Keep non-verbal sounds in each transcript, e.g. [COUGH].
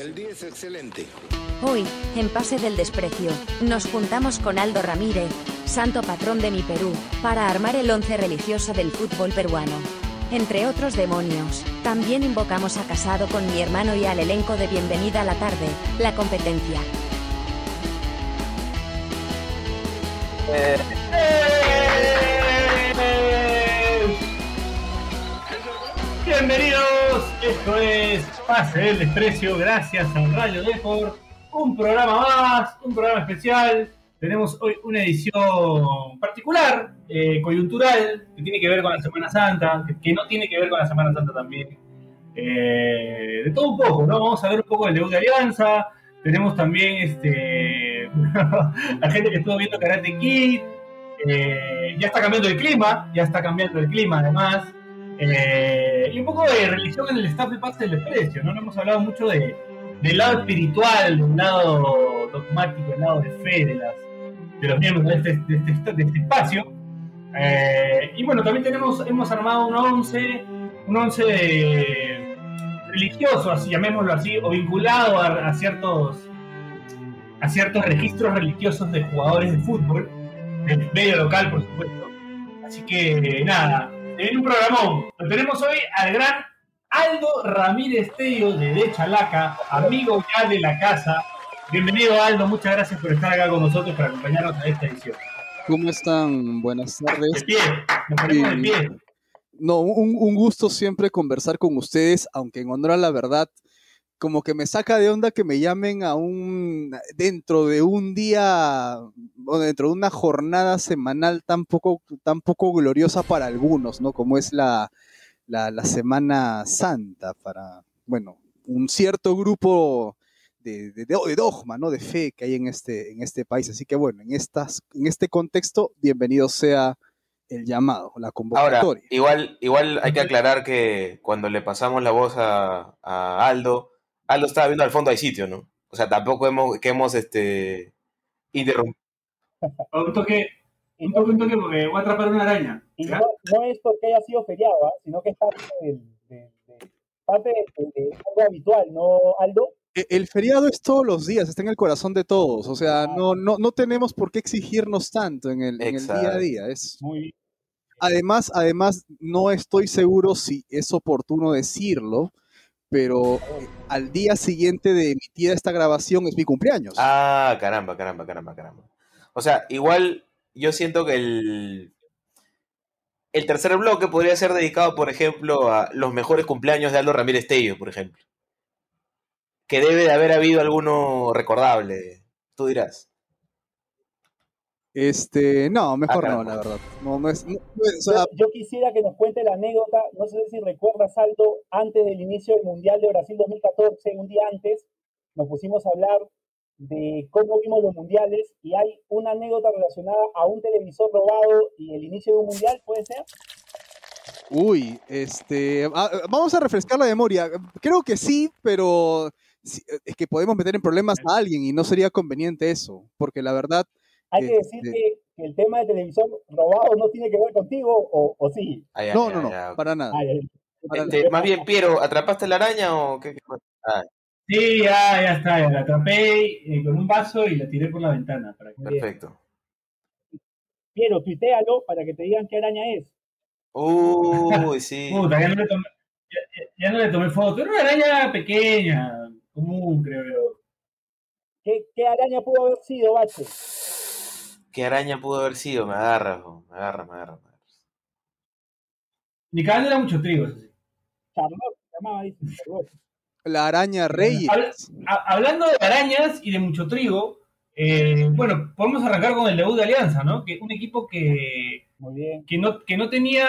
El día es excelente. Hoy, en Pase del Desprecio, nos juntamos con Aldo Ramírez, santo patrón de mi Perú, para armar el once religioso del fútbol peruano. Entre otros demonios, también invocamos a Casado con mi hermano y al elenco de Bienvenida a la Tarde, la competencia. Bienvenidos, esto es Pase del Desprecio, gracias a Radio Deport. Un programa más, un programa especial. Tenemos hoy una edición particular, eh, coyuntural, que tiene que ver con la Semana Santa, que, que no tiene que ver con la Semana Santa también. Eh, de todo un poco, ¿no? Vamos a ver un poco del debut de Alianza. Tenemos también este, [LAUGHS] la gente que estuvo viendo Karate Kid. Eh, ya está cambiando el clima, ya está cambiando el clima además. Eh, y un poco de religión en el staff de Pase del Desprecio, ¿no? Hemos hablado mucho de, del lado espiritual, del lado dogmático, del lado de fe de, las, de los miembros de este, de este, este espacio. Eh, y bueno, también tenemos, hemos armado un once, un once de- religioso, así llamémoslo así, o vinculado a, a ciertos a ciertos registros religiosos de jugadores de fútbol, del medio local, por supuesto. Así que nada, viene un programón. Lo tenemos hoy al gran Aldo Ramírez Tello de De Chalaca, amigo ya de la casa. Bienvenido Aldo, muchas gracias por estar acá con nosotros para acompañarnos a esta edición. ¿Cómo están? Buenas De tardes. pie, nos ponemos de pie. No, un, un gusto siempre conversar con ustedes, aunque en honor a la verdad, como que me saca de onda que me llamen a un, dentro de un día, o dentro de una jornada semanal tan poco, tan poco gloriosa para algunos, ¿no? Como es la, la, la Semana Santa para, bueno, un cierto grupo de, de, de dogma, ¿no? De fe que hay en este, en este país. Así que bueno, en, estas, en este contexto, bienvenido sea el llamado, la Ahora, convocatoria. igual, igual hay que aclarar que cuando le pasamos la voz a, a Aldo, Aldo estaba viendo al fondo hay sitio, ¿no? O sea, tampoco hemos, que hemos este, interrumpido. [LAUGHS] Un toque, un toque, un toque, porque voy a atrapar una araña. No, no es porque haya sido feriado, ¿ah? sino que es parte, del, de, de- parte de, de algo habitual, ¿no, Aldo? E- El feriado es todos los días, está en el corazón de todos. O sea, no, no, no tenemos por qué exigirnos tanto en el, en el día a Exacto. día. Es, Muy bien. además, además, no estoy seguro si es oportuno decirlo, pero eh, al día siguiente de emitida esta grabación es mi cumpleaños. Ah, caramba, caramba, caramba, caramba. O sea, igual yo siento que el, el tercer bloque podría ser dedicado, por ejemplo, a los mejores cumpleaños de Aldo Ramírez Tello, por ejemplo. Que debe de haber habido alguno recordable, tú dirás. Este, no, mejor no, la verdad. No, no es, no- no es- o sea, Yo, yo quisiera que nos cuente la anécdota, no sé si recuerdas, Aldo, antes del inicio del Mundial de Brasil 2014, un día antes, nos pusimos a hablar de cómo vimos los mundiales y hay una anécdota relacionada a un televisor robado y el inicio de un mundial, ¿puede ser? Uy, este, ah, vamos a refrescar la memoria. Creo que sí, pero es que podemos meter en problemas a alguien y no sería conveniente eso, porque la verdad, Hay que decir que, que el tema del televisor robado no tiene que ver contigo, o, o sí. Ah, ya, no, ya, no, no, para nada. Ay, ay, para Este, más bien, Piero, ¿atrapaste la araña o qué? Ah, Sí, ya, ya está, ya la atrapé eh, con un vaso y la tiré por la ventana. Para que... perfecto. Piero, tuitealo para que te digan qué araña es. Uy, sí. [LAUGHS] Puta, ya no le tomé, ya, ya- ya no le tomé foto. Era una araña pequeña, común, creo yo. ¿Qué, qué araña pudo haber sido, Bache? ¿Qué araña pudo haber sido? Me agarra, me agarra, me agarra. me agarra. Ni cagando era mucho trigo, eso sí. Charlotte, se llamaba, dice. Charlotte. La araña Reyes. Habla- Ha- hablando de arañas y de mucho trigo, eh, bueno, podemos arrancar con el debut de Alianza, ¿no? Que un equipo que, Muy bien. que no, que no tenía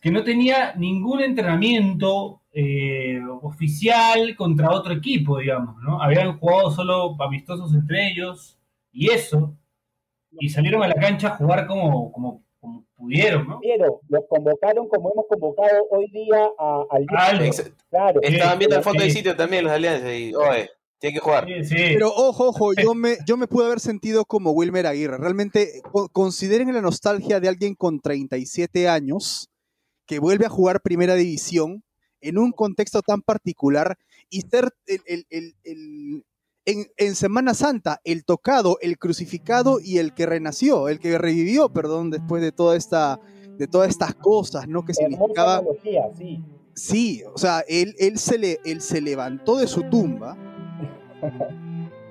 que no tenía ningún entrenamiento eh, oficial contra otro equipo, digamos, ¿no? Habían jugado solo amistosos entre ellos y eso, y salieron a la cancha a jugar como, como, como pudieron, ¿no? Piero, los convocaron como hemos convocado hoy día a, al. Ex- Claro. Estaban viendo el fondo del sitio también los de Alianza y, oye, tiene que jugar. Sí, sí. Pero ojo, ojo, [LAUGHS] yo me, yo me pude haber sentido como Wilmer Aguirre. Realmente, co- consideren la nostalgia de alguien con 37 años que vuelve a jugar primera división en un contexto tan particular y ser el, el- el- el- en, en Semana Santa el tocado, el crucificado y el que renació, el que revivió, perdón, después de toda esta de todas estas cosas, ¿no? Que significaba sí. Sí, o sea, él, él, se le, él se levantó de su tumba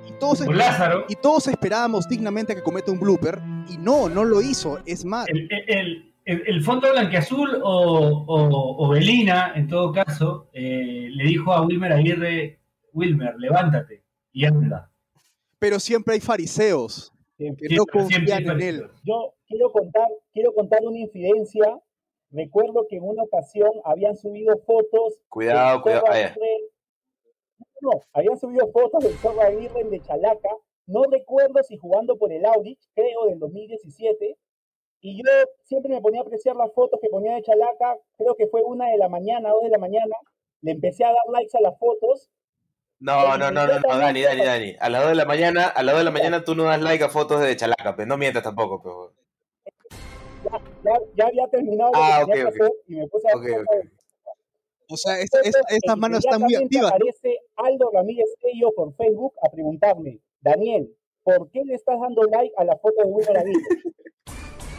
y todos, Lázaro, y todos esperábamos dignamente que cometa un blooper y no, no lo hizo. Es más, el, el, el, el fondo blanqueazul o, o, o Belina, en todo caso, eh, le dijo a Wilmer Aguirre, Wilmer, levántate y anda. pero siempre hay fariseos Siempre. que no Siempre, siempre confían en él. Yo quiero contar, quiero contar una infidencia. Recuerdo que en una ocasión habían subido fotos. Cuidado, cuidado. No, habían subido fotos del Zorro Aguirre de Chalaca. No recuerdo si jugando por el Audich, creo del 2017. Y yo siempre me ponía a apreciar las fotos que ponía de Chalaca. Creo que fue una de la mañana, dos de la mañana. Le empecé a dar likes a las fotos. No, no, no, no, no, Dani, Dani, Dani. A las 2 de la mañana, a las 2 de la mañana tú no das like a fotos de Chalaca, pero no mientas tampoco, pero. Ya, ya, ya había terminado Ah, que tenía ok, que hacer y me puse a Ok, hacer ok. O sea, esta- esta- estas manos están muy activas. aparece Aldo Ramírez Tello por Facebook a preguntarme, Daniel, ¿por qué le estás dando like a la foto de Wilmer [LAUGHS] Aguirre?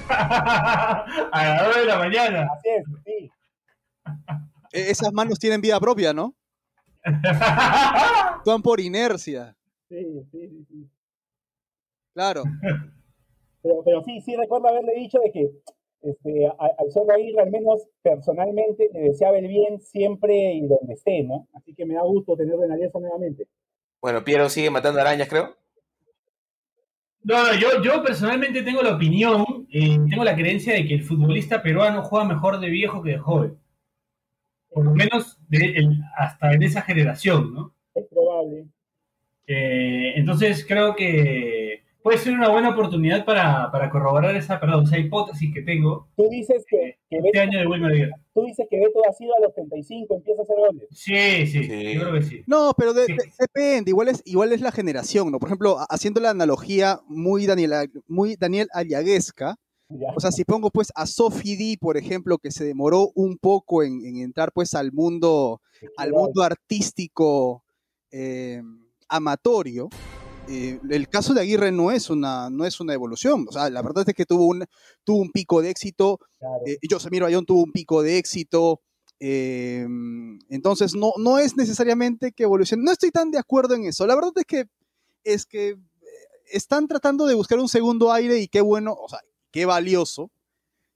a las 2 de la mañana. Así es, sí. E- Esas manos tienen vida propia, ¿no? [LAUGHS] Actúan por inercia. Sí, sí, sí, sí. Claro. [LAUGHS] Pero, pero sí, sí recuerdo haberle dicho de que este, al Zorro Aguirre, al menos personalmente, le deseaba el bien siempre y donde esté, ¿no? Así que me da gusto tenerlo en alianza nuevamente. Bueno, Piero sigue matando arañas, creo. No, no, yo, yo personalmente tengo la opinión, eh, tengo la creencia de que el futbolista peruano juega mejor de viejo que de joven. Por lo menos de, el- hasta en esa generación, ¿no? Es probable. Eh, entonces creo que puede ser una buena oportunidad para, para corroborar esa, perdón, esa hipótesis que tengo Tú dices que, que este Beto, año de Wilmer Aguirre. tú dices que Beto ha sido a los 35, empieza a hacer goles. Sí, sí, Sí. yo creo que sí. No, pero de- Sí. de- depende, igual es, igual es la generación, ¿no? Por ejemplo, ha- haciendo la analogía muy Daniel, muy Daniel Ayaguesca, [LAUGHS] Ya. o sea, si pongo pues a Sophie D, por ejemplo, que se demoró un poco en, en entrar pues al mundo, al mundo artístico eh, amatorio, eh, el caso de Aguirre no es una, no es una evolución, o sea, la verdad es que tuvo un, tuvo un pico de éxito, Claro. eh, Josemiro Ayón tuvo un pico de éxito. eh, entonces, no, no es necesariamente que evolucione. No estoy tan de acuerdo en eso. La verdad es que, es que están tratando de buscar un segundo aire y qué bueno, o sea, qué valioso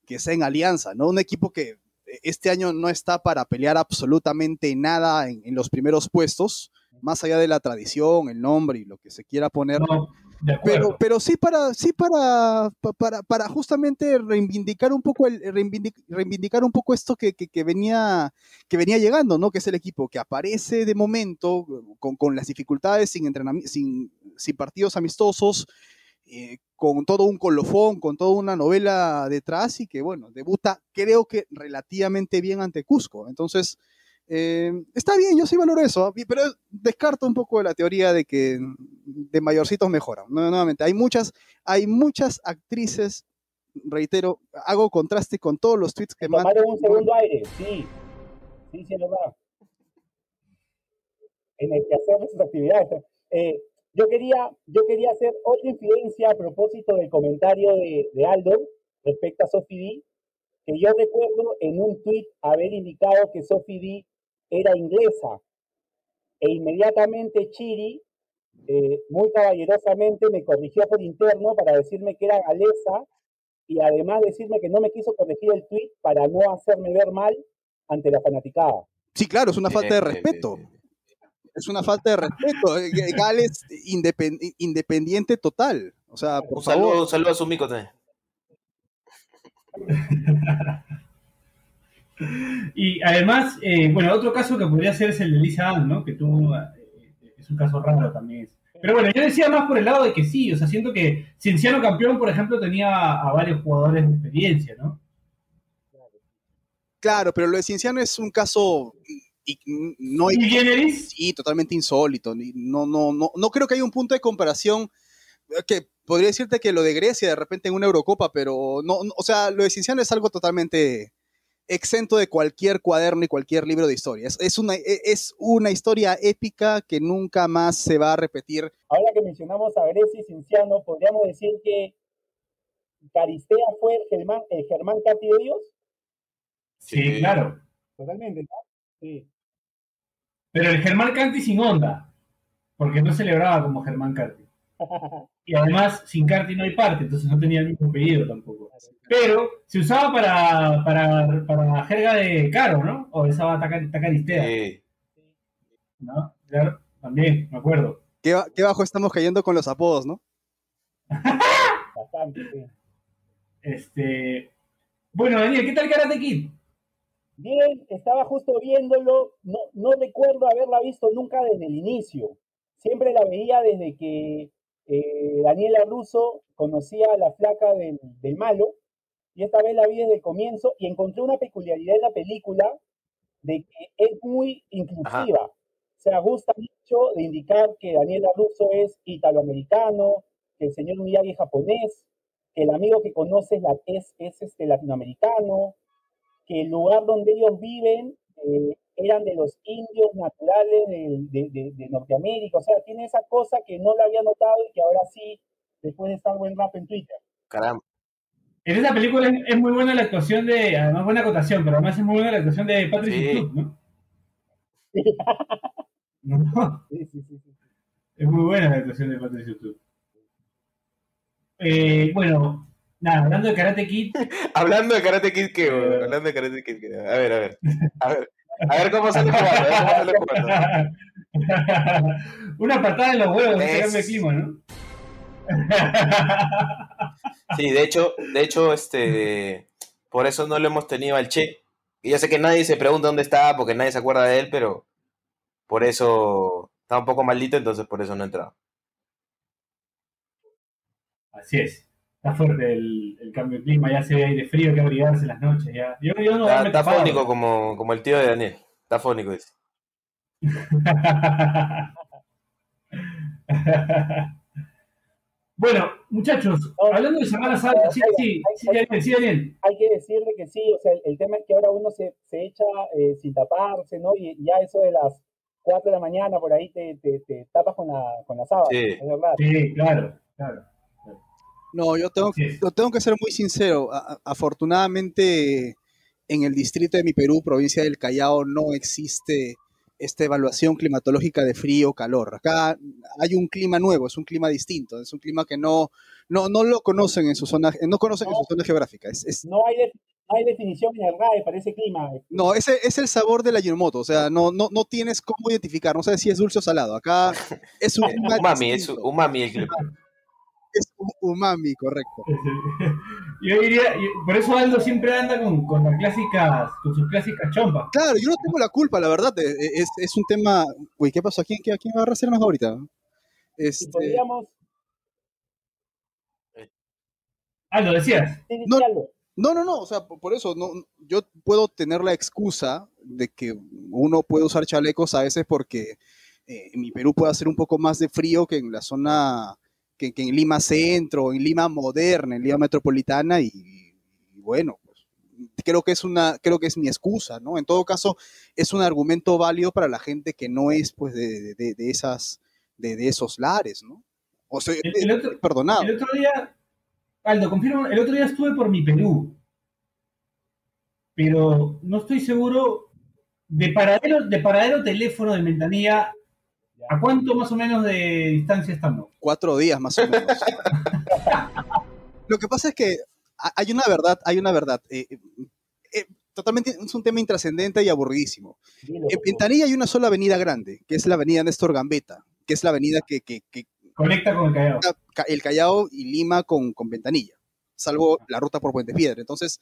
que sea en alianza, ¿no? Un equipo que este año no está para pelear absolutamente nada en, en los primeros puestos, más allá de la tradición, el nombre y lo que se quiera poner. No, Pero, pero sí para, sí para, pa- para, para justamente reivindicar un poco el, reivindic- reivindicar un poco esto que, que, que venía, que venía llegando, ¿no? Que es el equipo que aparece de momento con, con las dificultades, sin entrenami- sin, sin partidos amistosos, eh, con todo un colofón, con toda una novela detrás y que, bueno, debuta creo que relativamente bien ante Cusco. Entonces, eh, está bien, yo sí valoro eso, ¿ah? pero descarto un poco la teoría de que de mayorcitos mejoran. Nu- Nuevamente, hay muchas, hay muchas actrices, reitero, hago contraste con todos los tweets que mandan. Un segundo aire, sí. Sí, sí, es verdad. En el que hacer sus actividades. Eh, yo, quería, yo quería hacer otra infidencia a propósito del comentario de, de Aldo respecto a Sophie D, que yo recuerdo en un tweet haber indicado que Sophie D era inglesa. E inmediatamente Chiri, eh, muy caballerosamente, me corrigió por interno para decirme que era galesa y además decirme que no me quiso corregir el tweet para no hacerme ver mal ante la fanaticada. Sí, claro, es una falta de respeto. Es una falta de respeto. Eh, Gales independ- independiente total. O sea, por Un favor. saludo, un saludo a su mico también. Y además, eh, bueno, otro caso que podría ser es el de Lisa Ann, ¿no? Que tuvo, eh, es un caso raro también. Pero bueno, yo decía más por el lado de que sí, o sea, siento que Cienciano Campeón, por ejemplo, tenía a varios jugadores de experiencia, ¿no? Claro, pero lo de Cienciano es un caso y- no ¿Y Generis? sí, totalmente insólito. ni- No, no, no, no creo que haya un punto de comparación eh, que podría decirte que lo de Grecia de repente en una Eurocopa, pero no, no, o sea, lo de Cienciano es algo totalmente exento de cualquier cuaderno y cualquier libro de historia. Es, es, una, e, es una historia épica que nunca más se va a repetir. Ahora que mencionamos a Grecia y Cinciano, podríamos decir que Caristea fue Germán, el Germán Cati de ellos. Sí, claro. Totalmente, ¿no? Sí. Pero el Germán Canti sin onda, porque no celebraba como Germán Canti. [LAUGHS] Y además, sin Carti no hay parte, entonces no tenía el mismo apellido tampoco. Pero se usaba para, para, para jerga de caro, ¿no? O usaba taca- tacaristea, Sí. ¿no? Claro, también, me acuerdo. ¿Qué, qué bajo estamos cayendo con los apodos, no? Bastante, sí. Este... Bueno, Daniel, ¿qué tal Karate Kid? Bien, estaba justo viéndolo, no, no recuerdo haberla visto nunca desde el inicio. Siempre la veía desde que eh, Daniela Russo conocía a la flaca del, del malo, y esta vez la vi desde el comienzo y encontré una peculiaridad en la película de que es muy inclusiva. O sea, gusta mucho de indicar que Daniela Russo es italoamericano, que el señor Miyagi es japonés, que el amigo que conoce es, la- es, es, este, latinoamericano, que el lugar donde ellos viven eh, eran de los indios naturales de, de- de Norteamérica. O sea, tiene esa cosa que no la había notado y que ahora sí, después de estar buen rap en Twitter. Caramba. En esa película es, es muy buena la actuación de, además buena acotación, pero además es muy buena la actuación de Patrick Sí. Stewart, ¿no? [LAUGHS] No, Sí, sí, sí, sí. Es muy buena la actuación de Patrick Stewart. Eh, bueno, nada, hablando de Karate Kid, [LAUGHS] Hablando de Karate Kid, ¿qué? Eh. Hablando de Karate Kid, ¿qué? A ver, a ver. A ver, a ver cómo sale jugando. A ver cómo sale jugando. [LAUGHS] una patada en los huevos, que Es- el clima, ¿no? [LAUGHS] Sí, de hecho, de hecho, este, por eso no lo hemos tenido al Che. Y yo sé que nadie se pregunta dónde está, porque nadie se acuerda de él, pero por eso está un poco maldito, entonces por eso no ha entrado. Así es. Está fuerte el, el cambio de clima, ya se ve aire frío, que abrigarse en las noches. Ya. Yo, yo no Está, está tapado. fónico como, como el tío de Daniel. Está fónico, dice. [LAUGHS] bueno, muchachos, hablando de Semana Santa, sí, sí, sí, Daniel, sí, Daniel. Hay que decirle que sí, o sea, el, el tema es que ahora uno se, se echa eh, sin taparse, ¿no? Y ya eso de las 4 de la mañana por ahí te, te, te tapas con la, con la sábana, Sí. es verdad. Sí, claro, claro. No, yo tengo, yo tengo que ser muy sincero. A- afortunadamente, en el distrito de mi Perú, provincia del Callao, no existe esta evaluación climatológica de frío o calor. Acá hay un clima nuevo, es un clima distinto, es un clima que no, no, no lo conocen en su zona, no conocen en su zona geográfica. Es, es- No hay, de- no hay definición en el RAE para ese clima. no, ese es el sabor de la Ajinomoto, o sea, no, no, no tienes cómo identificar, no sabes si es dulce o salado. Acá es un [LAUGHS] clima Umami, es umami el clima. Es un umami, correcto. [LAUGHS] Yo diría, por eso Aldo siempre anda con, con las clásicas, con sus clásicas chompas. Claro, yo no tengo la culpa, la verdad. eh, eh, Es, es un tema. Uy, ¿qué pasó? ¿A quién, a quién va a arrasar más ahorita? Si Este, podríamos Aldo, decías. No. no, no, no. O sea, por eso no, yo puedo tener la excusa de que uno puede usar chalecos a veces porque eh, en mi Perú puede hacer un poco más de frío que en la zona, que, que en Lima Centro, en Lima Moderna, en Lima Metropolitana y, y bueno, pues, creo que es una, creo que es mi excusa, ¿no? En todo caso, es un argumento válido para la gente que no es, pues, de, de- de esas, de, de esos lares, ¿no? O sea, El- el eh, otro- perdonado. El otro día, Aldo, confirmo, el otro día estuve por mi Perú, pero no estoy seguro de paradero, de paradero teléfono de Ventanilla, ¿a cuánto más o menos de distancia estamos? cuatro días más o menos. [LAUGHS] Lo que pasa es que ha- hay una verdad, hay una verdad. eh, eh, eh, totalmente es un tema intrascendente y aburridísimo. Dilo, En. Ventanilla hay una sola avenida grande, que es la avenida Néstor Gambetta, que es la avenida que, que, que Conecta con el Callao. el Callao y Lima con, con Ventanilla, salvo la ruta por Puente Piedra. Entonces,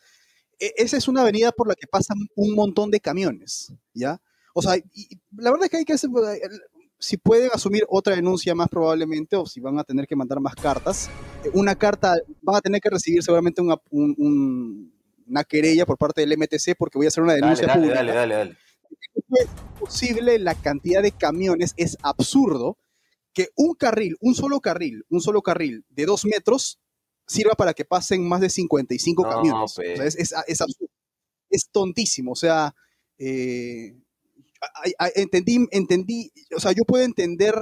e- esa es una avenida por la que pasan un montón de camiones, ¿ya? O sea, y la verdad es que hay que hacer, si pueden asumir otra denuncia más probablemente, o si van a tener que mandar más cartas, eh, una carta, van a tener que recibir seguramente una, un- un- una querella por parte del MTC porque voy a hacer una denuncia dale, pública dale, dale, dale. es posible la cantidad de camiones, es absurdo que un carril, un solo carril, un solo carril de dos metros sirva para que pasen más de 55 No, camiones. pues. O sea, es, es- es absurdo. es tontísimo. O sea, eh, entendí, entendí, o sea, yo puedo entender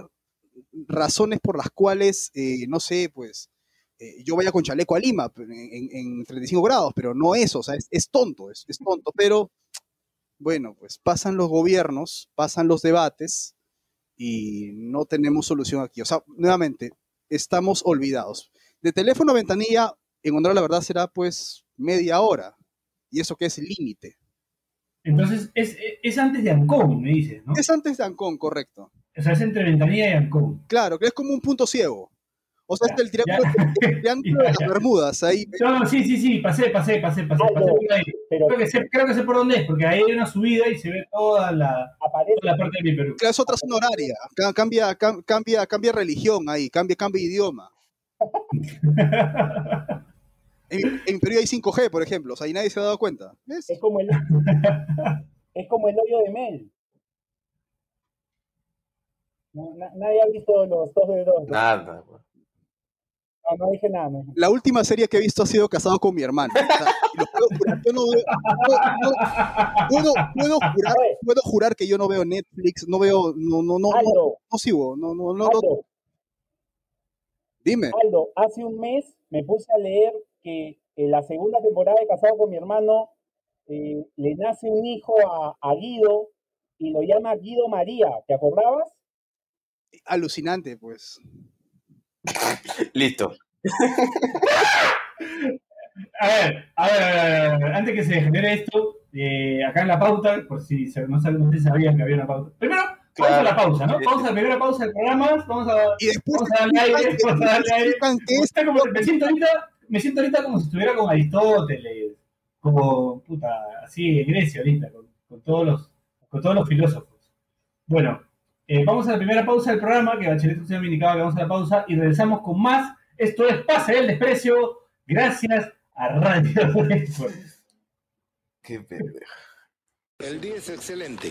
razones por las cuales, eh, no sé, pues, eh, yo vaya con chaleco a Lima en, en- en 35 grados, pero no eso, o sea, es, es tonto, es, es tonto, pero bueno, pues pasan los gobiernos, pasan los debates y no tenemos solución aquí. O sea, nuevamente, estamos olvidados. De teléfono a ventanilla, en honor la verdad, será pues media hora. Y eso que es límite. Entonces, es, es antes de Ancón, me dices, ¿no? Es antes de Ancón, correcto. O sea, es entre Ventanilla y Ancón. Claro, que es como un punto ciego. O sea, es el triángulo, Ya. el triángulo de [LAUGHS] las Bermudas. Ahí, No, sí, sí, sí, pasé, pasé, pasé, pasé, Aldo, pasé por ahí. Pero Creo que, sé, creo que sé por dónde es, porque ahí hay una subida y se ve toda la, aparece, toda la parte de mi Perú. claro, es otra zona horaria. Ca- Cambia, cam- cambia, cambia religión ahí, cambia, cambia idioma. [LAUGHS] En, en Perú hay 5G, por ejemplo, o sea, y nadie se ha dado cuenta. ¿Ves? es como el [LAUGHS] es como el hoyo de Mel. No, na- nadie ha visto los dos de dos. Nada. pues. No, no dije nada. no La última serie que he visto ha sido Casado con mi hermano. O sea, puedo jurar, yo no veo, no- no- puedo, puedo jurar, Oye. puedo jurar que yo no veo Netflix, no veo, no, no, no, no, Aldo, no sigo, no, no, no, no. Aldo, dime. Aldo, hace un mes me puse a leer que en la segunda temporada de Casado con mi hermano eh, le nace un hijo a, a Guido y lo llama Guido María. ¿Te acordabas? Alucinante, pues. Listo. [LAUGHS] A ver, a ver, a ver, a ver, antes que se genere esto, eh, acá en la pauta, por si se- no, saben- no si sabían que había una pauta. Primero, vamos a la pausa, ¿no? Vamos a la primera pausa del programa, vamos a, Y después vamos a darle aire, vamos a darle aire. explican que es Está como- me, siento ahorita, me siento ahorita como si estuviera con Aristóteles, como, puta, así en Grecia ahorita, con, con todos, los, con todos los filósofos. Bueno, eh, vamos a la primera pausa del programa, que Bachelet usted me indicaba que vamos a la pausa, y regresamos con más. Esto es Pase del Desprecio, gracias a Radio. [LAUGHS] Qué pendejo. El día es excelente.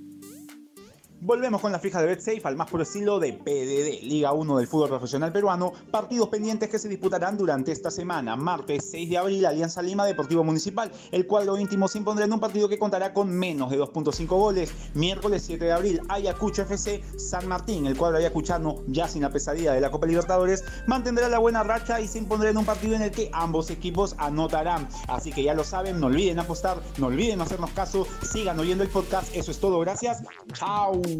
Volvemos con la fija de BetSafe al más puro estilo de PDD, Liga 1 del fútbol profesional peruano, partidos pendientes que se disputarán durante esta semana. Martes 6 de abril, Alianza Lima Deportivo Municipal. El cuadro íntimo se impondrá en un partido que contará con menos de 2.5 goles. Miércoles 7 de abril, Ayacucho FC San Martín. El cuadro ayacuchano, ya sin la pesadilla de la Copa Libertadores, mantendrá la buena racha y se impondrá en un partido en el que ambos equipos anotarán. Así que ya lo saben, no olviden apostar, no olviden hacernos caso, sigan oyendo el podcast. Eso es todo, gracias. Chao.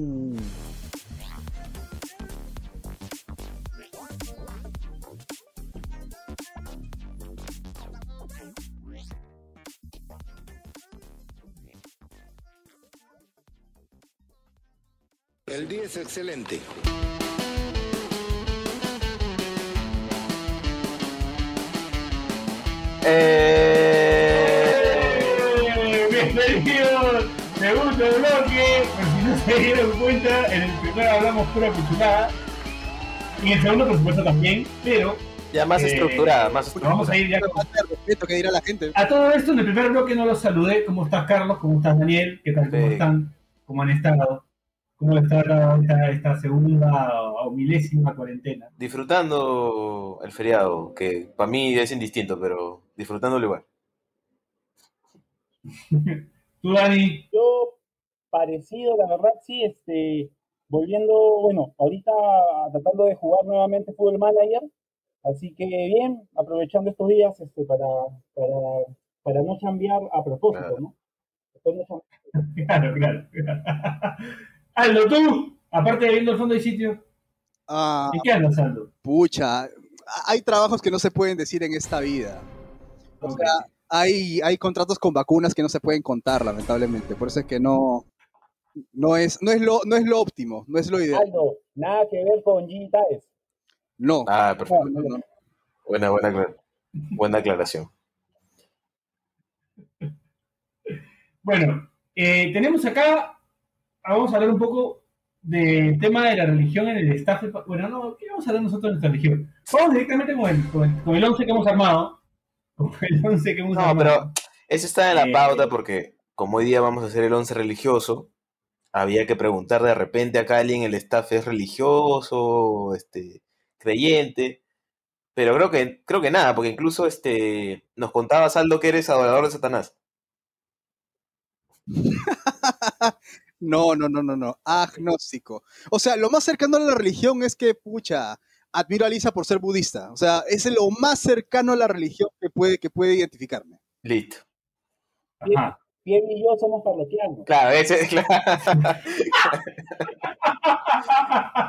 El día es excelente. Eh, Eh, Bienvenidos, segundo bloque. [LAUGHS] No se dieron cuenta, en el primero hablamos pura pichulada. Y en el segundo, por supuesto, también. Pero ya más Eh, estructurada, más estructurada. vamos a ir ya con... respeto que dirá la gente. A todo esto, en el primer bloque no los saludé. ¿Cómo estás, Carlos? ¿Cómo estás, Daniel? ¿Qué tal? ¿Cómo Sí. están? ¿Cómo han estado? ¿Cómo está esta, esta segunda o milésima cuarentena? Disfrutando el feriado, que para mí es indistinto, pero disfrutándolo igual. [LAUGHS] Tú, Dani, Yo, parecido, la verdad, sí, este, volviendo, bueno, ahorita tratando de jugar nuevamente Fútbol Manager, así que bien, aprovechando estos días este, para, para, para no cambiar a propósito, Claro. ¿no? Después no cham- [LAUGHS] claro, claro. [LAUGHS] Aldo, tú, aparte de viendo el fondo del sitio, Ah, ¿en qué andas, Aldo? pucha, hay trabajos que no se pueden decir en esta vida. O sea, hay, hay contratos con vacunas que no se pueden contar, lamentablemente. Por eso es que no, no, es, no, es, lo, no es lo óptimo, no es lo ideal. Aldo, nada que ver con G. Taes. No, Ah, perfecto. No, no, no, no. Buena, buena, aclar- buena aclaración. Bueno, eh, tenemos acá, vamos a hablar un poco del tema de la religión en el staff. de Bueno, no, ¿qué vamos a hablar nosotros de nuestra religión? Vamos directamente con el, con el, con el 11 que hemos armado. [LAUGHS] Con el 11 que hemos No, armado. pero eso está en la Eh, pauta porque como hoy día vamos a hacer el once religioso, había que preguntar de repente acá alguien el staff es religioso, este, creyente, pero creo que, creo que nada, porque incluso este, nos contaba Saldo que eres adorador de Satanás. [LAUGHS] No, no, no, no, no. Agnóstico. O sea, lo más cercano a la religión es que, pucha, admiro a Lisa por ser budista. O sea, es lo más cercano a la religión que puede, que puede identificarme. Listo. Ajá. Pierre y yo somos parroquianos. Claro, ese, [LAUGHS] claro.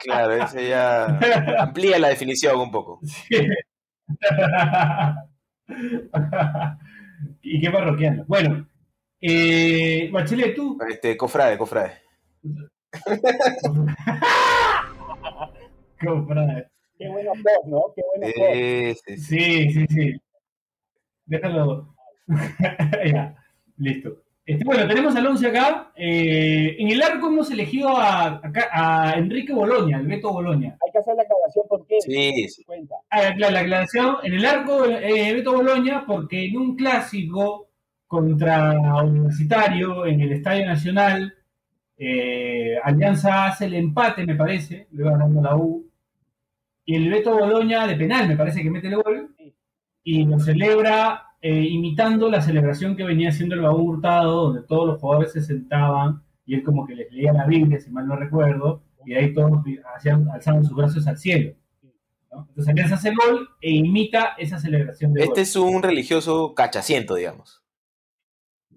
claro, ese ya amplía la definición un poco. y qué parroquiano. Bueno, eh, Bachelet, tú. Este, cofrade, cofrade. [LAUGHS] Comprada. Qué buenos dos, ¿no? Qué buenos dos. Sí, sí, sí. Sí, sí, sí. Déjalo. [LAUGHS] ya, listo. Este, bueno, tenemos al 11 acá. Eh, en el arco hemos elegido a, a Enrique Boloña, el Beto Boloña. Hay que hacer la aclaración porque Sí, sí. cuenta. Ah, la, la aclaración, en el arco eh, Beto Boloña, porque en un clásico contra Universitario en el Estadio Nacional, eh, Alianza hace el empate, me parece, le va ganando la U, y el Beto Boloña de penal, me parece que mete el gol, y lo celebra eh, imitando la celebración que venía haciendo el Baú Hurtado, donde todos los jugadores se sentaban y él como que les leía la Biblia, si mal no recuerdo, y ahí todos hacían, alzaban sus brazos al cielo. ¿no? Entonces Alianza hace el gol e imita esa celebración de gol. Este es un religioso cachaciento, digamos.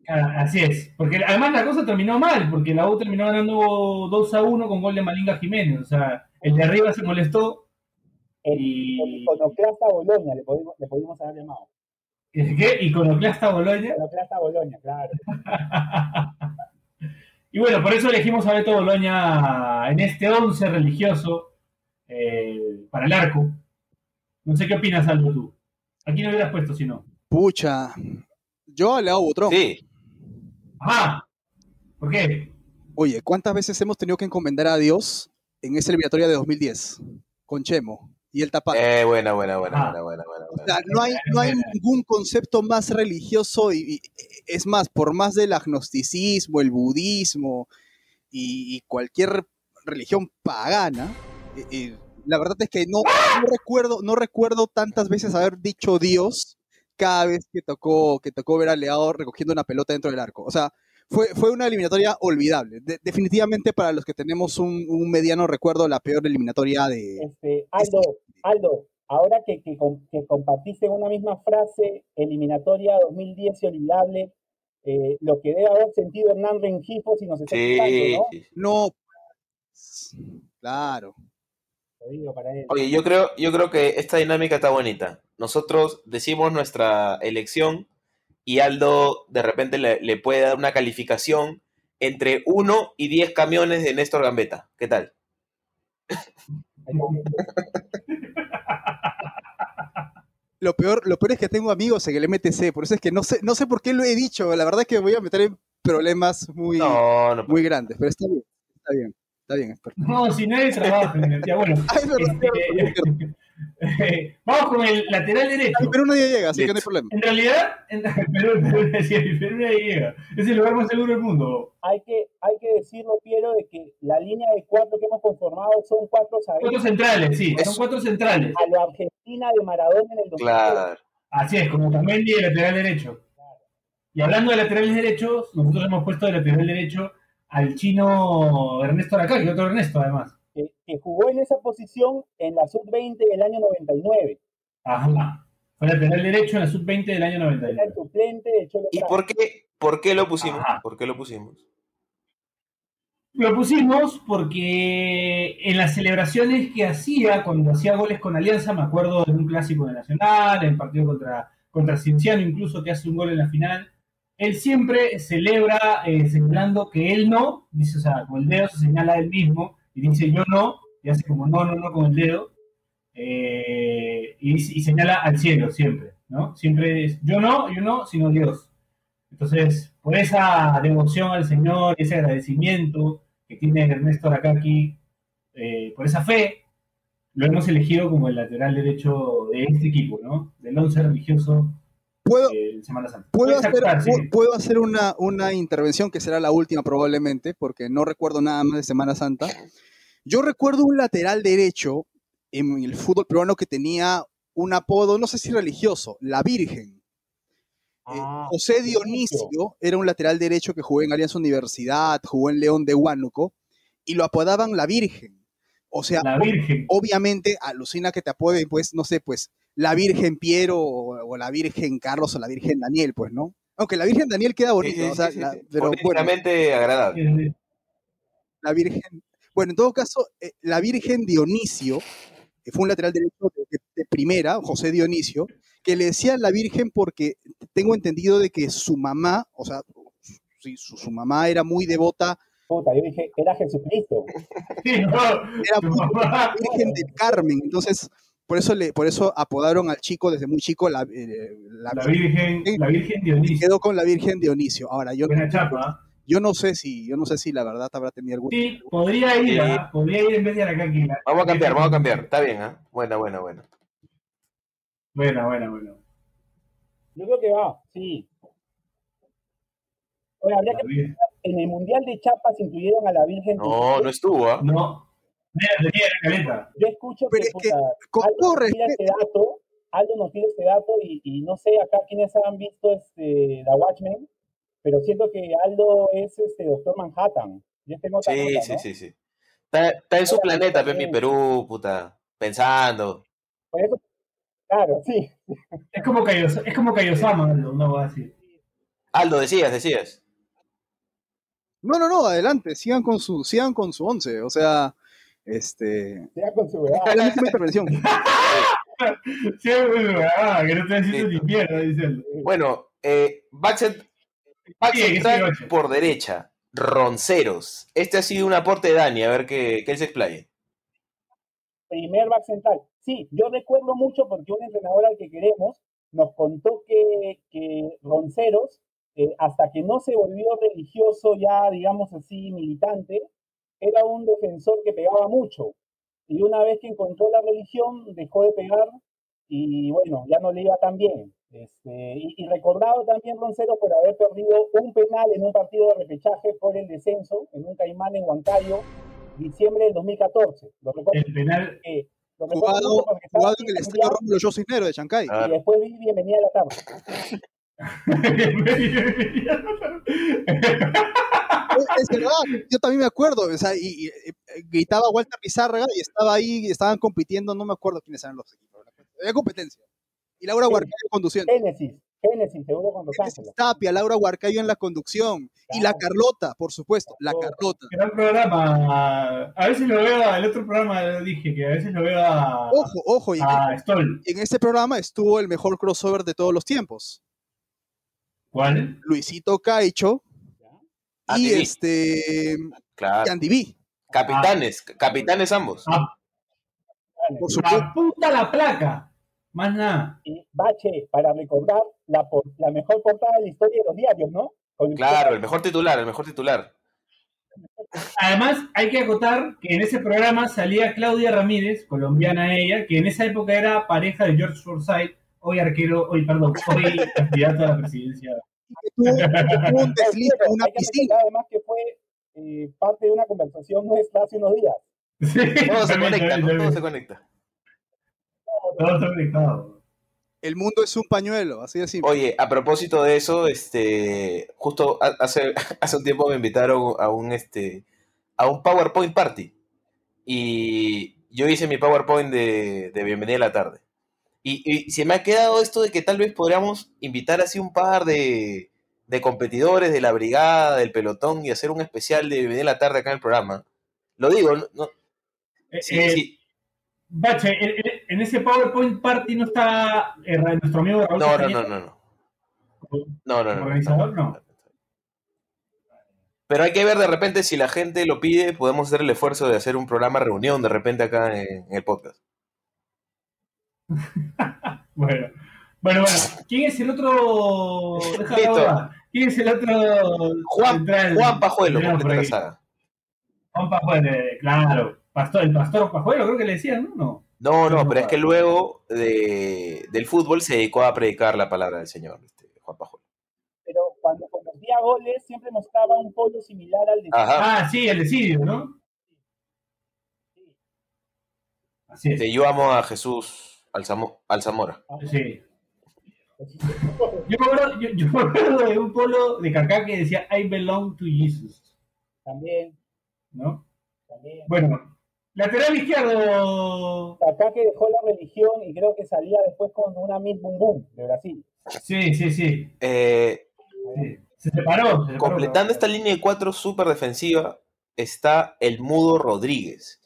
Ah, Así es, porque además la cosa terminó mal, porque la U terminó ganando 2 a 1 con gol de Malinga Jiménez, o sea, el de arriba se molestó El, y... el iconoclasta Boloña le pudimos, le pudimos haber llamado. ¿Qué? Iconoclasta Boloña. Iconoclasta Boloña, claro. [LAUGHS] y bueno, por eso elegimos a Beto Boloña en este 11 religioso eh, para el arco. No sé qué opinas, Aldo, tú. Aquí no hubieras puesto si no. Pucha. Yo le hago Butrón. Sí, Ajá. ¿Por qué? Oye, ¿cuántas veces hemos tenido que encomendar a Dios en esa eliminatoria de 2010? Con Chemo y el tapado. eh, buena, buena, buena, Ah. buena, buena, buena, O sea, no hay, no hay [LAUGHS] ningún concepto más religioso y, y- es más, por más del agnosticismo, el budismo y, y cualquier religión pagana, eh, eh, la verdad es que no, no recuerdo, no recuerdo tantas veces haber dicho Dios cada vez que tocó, que tocó ver a Leao recogiendo una pelota dentro del arco. O sea, fue, fue una eliminatoria olvidable. De- definitivamente para los que tenemos un, un mediano recuerdo, la peor eliminatoria de... Este, Aldo, Aldo, ahora que, que, que compartiste una misma frase eliminatoria 2010 y olvidable, eh, lo que debe haber sentido Hernán Rengifo si nos está Sí, escuchando, ¿no? No, claro. Lo digo para él. Oye, yo creo, yo creo que esta dinámica está bonita. Nosotros decimos nuestra elección y Aldo de repente le, le puede dar una calificación entre 1 y 10 camiones de Néstor Gambetta. ¿Qué tal? [LAUGHS] Lo peor, lo peor es que tengo amigos en el MTC, por eso es que no sé, no sé por qué lo he dicho. La verdad es que me voy a meter en problemas muy, No, no. muy grandes, pero está bien, está bien, está bien. No, si nadie trabaja. Ya, bueno. [LAUGHS] Ay, es verdad, Este, [LAUGHS] vamos con el lateral derecho. Ay, pero nadie llega, así que no hay problema. En realidad, en [LAUGHS] Perú, Perú, Perú nadie llega. Es el lugar más seguro del mundo. Hay que, hay que decirlo, Piero, de que la línea de cuatro que hemos conformado son cuatro Cuatro centrales, sí, son cuatro centrales. a la Argentina de Maradona en el 2010. Claro. Así es, como Tamendi de lateral derecho. Y hablando de laterales derechos, nosotros hemos puesto de lateral derecho al chino Ernesto Aracaki, otro Ernesto además. Que, que jugó en esa posición en la sub-20 del año 99. Ajá. Fue lateral derecho en la sub-20 del año Era el 99. suplente de Cholo ¿Y por qué, por qué lo pusimos? Ajá. ¿Por qué lo pusimos? Lo pusimos porque en las celebraciones que hacía, cuando hacía goles con Alianza, me acuerdo de un clásico de Nacional, en el partido contra, contra Cienciano, incluso que hace un gol en la final, él siempre celebra eh, señalando que él no, dice, o sea, con el dedo se señala a él mismo y dice yo no, y hace como no, no, no con el dedo, eh, y, señala al cielo siempre, ¿no? Siempre es yo no, yo no, sino Dios. Entonces, por esa devoción al Señor, ese agradecimiento que tiene Ernesto Aracaki, eh, por esa fe, lo hemos elegido como el lateral derecho de este equipo, ¿no? Del once religioso Puedo, eh, Semana Santa. puedo hacer, puedo una, una intervención que será la última probablemente, porque no recuerdo nada más de Semana Santa. Yo recuerdo un lateral derecho en el fútbol peruano que tenía un apodo, no sé si religioso, la Virgen. Eh, Ah, José Dionisio era un lateral derecho que jugó en Alianza Universidad, jugó en León de Huánuco, y lo apodaban la Virgen. O sea, La Virgen. obviamente alucina que te apoden, pues, no sé, pues, la Virgen Piero o, o la Virgen Carlos o la Virgen Daniel, pues, ¿no? Aunque la Virgen Daniel queda Sí, sí, o sea, sí, sí, la- pero bueno, agradable. La Virgen. Bueno, en todo caso, eh, la Virgen Dionisio, que fue un lateral derecho de, de- de primera, José Dionisio, que le decía la Virgen porque tengo entendido de que su mamá, o sea, sí, su, su mamá era muy devota, puta, yo dije, era Jesucristo. Sí, [LAUGHS] no, era muy mamá. [LAUGHS] Virgen del Carmen, entonces por eso le, por eso apodaron al chico desde muy chico la, eh, la- La Virgen, la Virgen y Dionisio. quedó con la Virgen Dionisio. Ahora yo, Buena chapa. ¿eh? yo no sé si, yo no sé si la verdad habrá tenido algún Sí, podría ir, Sí. ¿ah? podría ir en vez de a la caquila. Vamos a cambiar, vamos a cambiar. Está bien, ¿ah? Buena, buena, buena. Buena, buena, buena. Yo creo que va, sí. Oye, habría que en el Mundial de Chapas incluyeron a la Virgen. No, no estuvo, ¿ah? No. Yo escucho Pero que, es que, puta, con Aldo todo nos tira respeto- este dato, Aldo nos tira este dato y, y no sé acá quiénes han visto este, la Watchmen, pero siento que Aldo es este Doctor Manhattan. Yo tengo Sí, nota, sí, ¿no? sí, sí. Está, está en su planeta, pe, también. mi Perú, puta. Pensando. Por eso, claro, sí. Es como Kaios- es como Kaiosama, una cosa así. Aldo, decías, decías. No, no, no, adelante, sigan con su, sigan con su once, o sea, este, Ya con su es la última intervención. [LAUGHS] Ah, que no estoy haciendo ni mierda, diciendo. Bueno, eh, back, cent- back central por derecha. Ronceros. Este ha sido un aporte de Dani, a ver que, que él se explaye. primer back central. Sí, yo recuerdo mucho porque un entrenador al que queremos nos contó que, que Ronceros, eh, hasta que no se volvió religioso ya, digamos así, militante, era un defensor que pegaba mucho. Y una vez que encontró la religión, dejó de pegar y bueno, ya no le iba tan bien. Este, y, y recordado también Roncero por haber perdido un penal en un partido de repechaje por el descenso en un caimán en Huancayo, diciembre del 2014. Lo recuerdo El penal. lo Jugado, jugado en el estadio Rómulo Yo Cisnero de Chancay. Y después vi Bienvenida a la tarde. [LAUGHS] Es- verdad, yo también me acuerdo, o sea, y, y, eh, gritaba Walter Pizárraga y estaba ahí, estaban compitiendo, no me acuerdo quiénes eran los equipos. Había competencia. Y Laura Sí. Huarcayo conduciendo. Génesis, Génesis, seguro Génesis Ángeles. Tapia, Laura Huarcayo en la conducción. Y la. Carlota, por supuesto, la Oh. Carlota. Gran programa. A veces lo veo, el otro programa dije, que a veces lo veo a, Ojo, ojo, y en, a Stoll. en este programa estuvo el mejor crossover de todos los tiempos. ¿Cuál? Luisito Caicho Ah, y este Claro. Andy B, Capitanes, capitanes ambos. Ah, por la puta la placa. Más nada. Y Bache, para recordar la, mejor portada de la historia de los diarios, ¿no? Con Claro, el mejor titular, el mejor titular. Además, hay que acotar que en ese programa salía Claudia Ramírez, colombiana ella, que en esa época era pareja de George Forsyth, hoy arquero, hoy, perdón, [LAUGHS] hoy candidato a la presidencia. que tuvo, que tuvo un [LAUGHS] desliz en una piscina. además que fue eh, parte de una conversación nuestra hace unos días. Sí, Todo se conecta, también, ¿no? todo se conecta. Todo está conectado. El mundo es un pañuelo, así de simple. Oye, a propósito de eso, este, justo ha- hace, [LAUGHS] hace un tiempo me invitaron a un, este, a un PowerPoint party. Y yo hice mi PowerPoint de, de Bienvenida a la tarde. Y, y se me ha quedado esto de que tal vez podríamos invitar así un par de, de competidores de la brigada, del pelotón, y hacer un especial de a la tarde acá en el programa. Lo digo, no, no- Eh, sí, eh, sí. Bache, en, ese PowerPoint party no está eh, nuestro amigo Raúl No, no, no, no, no. No, organizador, no. Pero hay que ver de repente si la gente lo pide, podemos hacer el esfuerzo de hacer un programa reunión de repente acá en, en el podcast. [LAUGHS] Bueno, bueno, bueno. ¿Quién es el otro? ¿Quién es el otro? Juan, central? Juan Pajuelo, completa la saga. Juan Pajuelo, eh, claro. Pastor, el pastor Pajuelo, creo que le decían, ¿no? No. No, no, pero es que luego de, del fútbol se dedicó a predicar la palabra del Señor, este, Juan Pajuelo. Pero cuando convertía goles siempre mostraba un polo similar al de Ajá. Ah, sí, el de Sirio, ¿no? Así es. Este, yo amo a Jesús Alzamo- Alzamora. Sí. Yo me, acuerdo, yo, yo me acuerdo de un polo de Kaká que decía I belong to Jesus, También, ¿no? también. Bueno, lateral izquierdo. Kaká que dejó la religión y creo que salía después con una Miss Boom Boom de Brasil. Sí, sí, sí. Eh, sí. Se separó. se separó. completando esta línea de cuatro súper defensiva está el Mudo Rodríguez,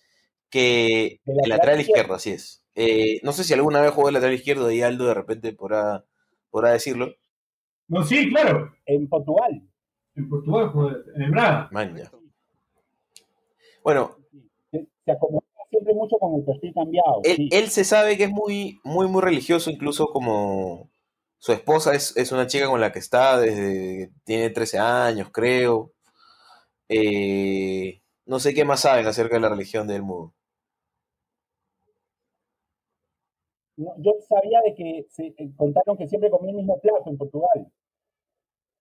que el lateral lateral izquierdo. izquierdo, así es. Eh, no sé si alguna vez jugó el lateral izquierdo y Aldo de repente podrá, podrá decirlo. No, sí, claro. En Portugal. En Portugal, jugó en el Braga. Bueno, Se acomodaba siempre mucho con el perfil cambiado. él, sí. él se sabe que es muy, muy, muy religioso, incluso como su esposa es, es una chica con la que está desde que tiene 13 años, creo. Eh, no sé qué más saben acerca de la religión del mudo. No, yo sabía de que se eh, contaron que siempre comía el mismo plato en Portugal.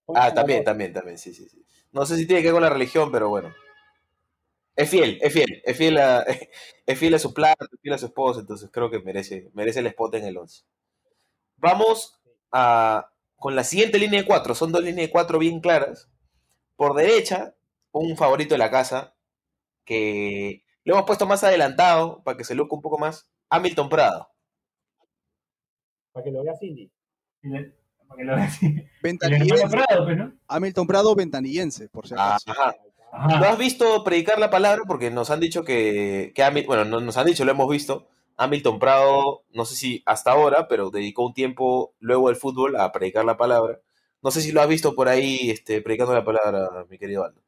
Ah, también, también, también, sí, sí, sí. No sé si tiene que ver con la religión, pero bueno. Es fiel, es fiel, es fiel a, [LAUGHS] es fiel a su plato, es fiel a su esposa, entonces creo que merece, merece el spot en el 11. Vamos a, con la siguiente línea de cuatro, son dos líneas de cuatro bien claras. Por derecha, un favorito de la casa, que lo hemos puesto más adelantado, para que se luzca un poco más, Hamilton Prado. Para que lo vea Cindy. Le- para que lo hermano Ventanillense. Prado, pues, ¿no? Hamilton Prado, ventanillense, por si acaso. Ajá. ¿Lo has visto predicar la palabra? Porque nos han dicho que, que bueno, no nos han dicho, lo hemos visto. Hamilton Prado, no sé si hasta ahora, pero dedicó un tiempo luego del fútbol a predicar la palabra. No sé si lo has visto por ahí este, predicando la palabra, mi querido Aldo.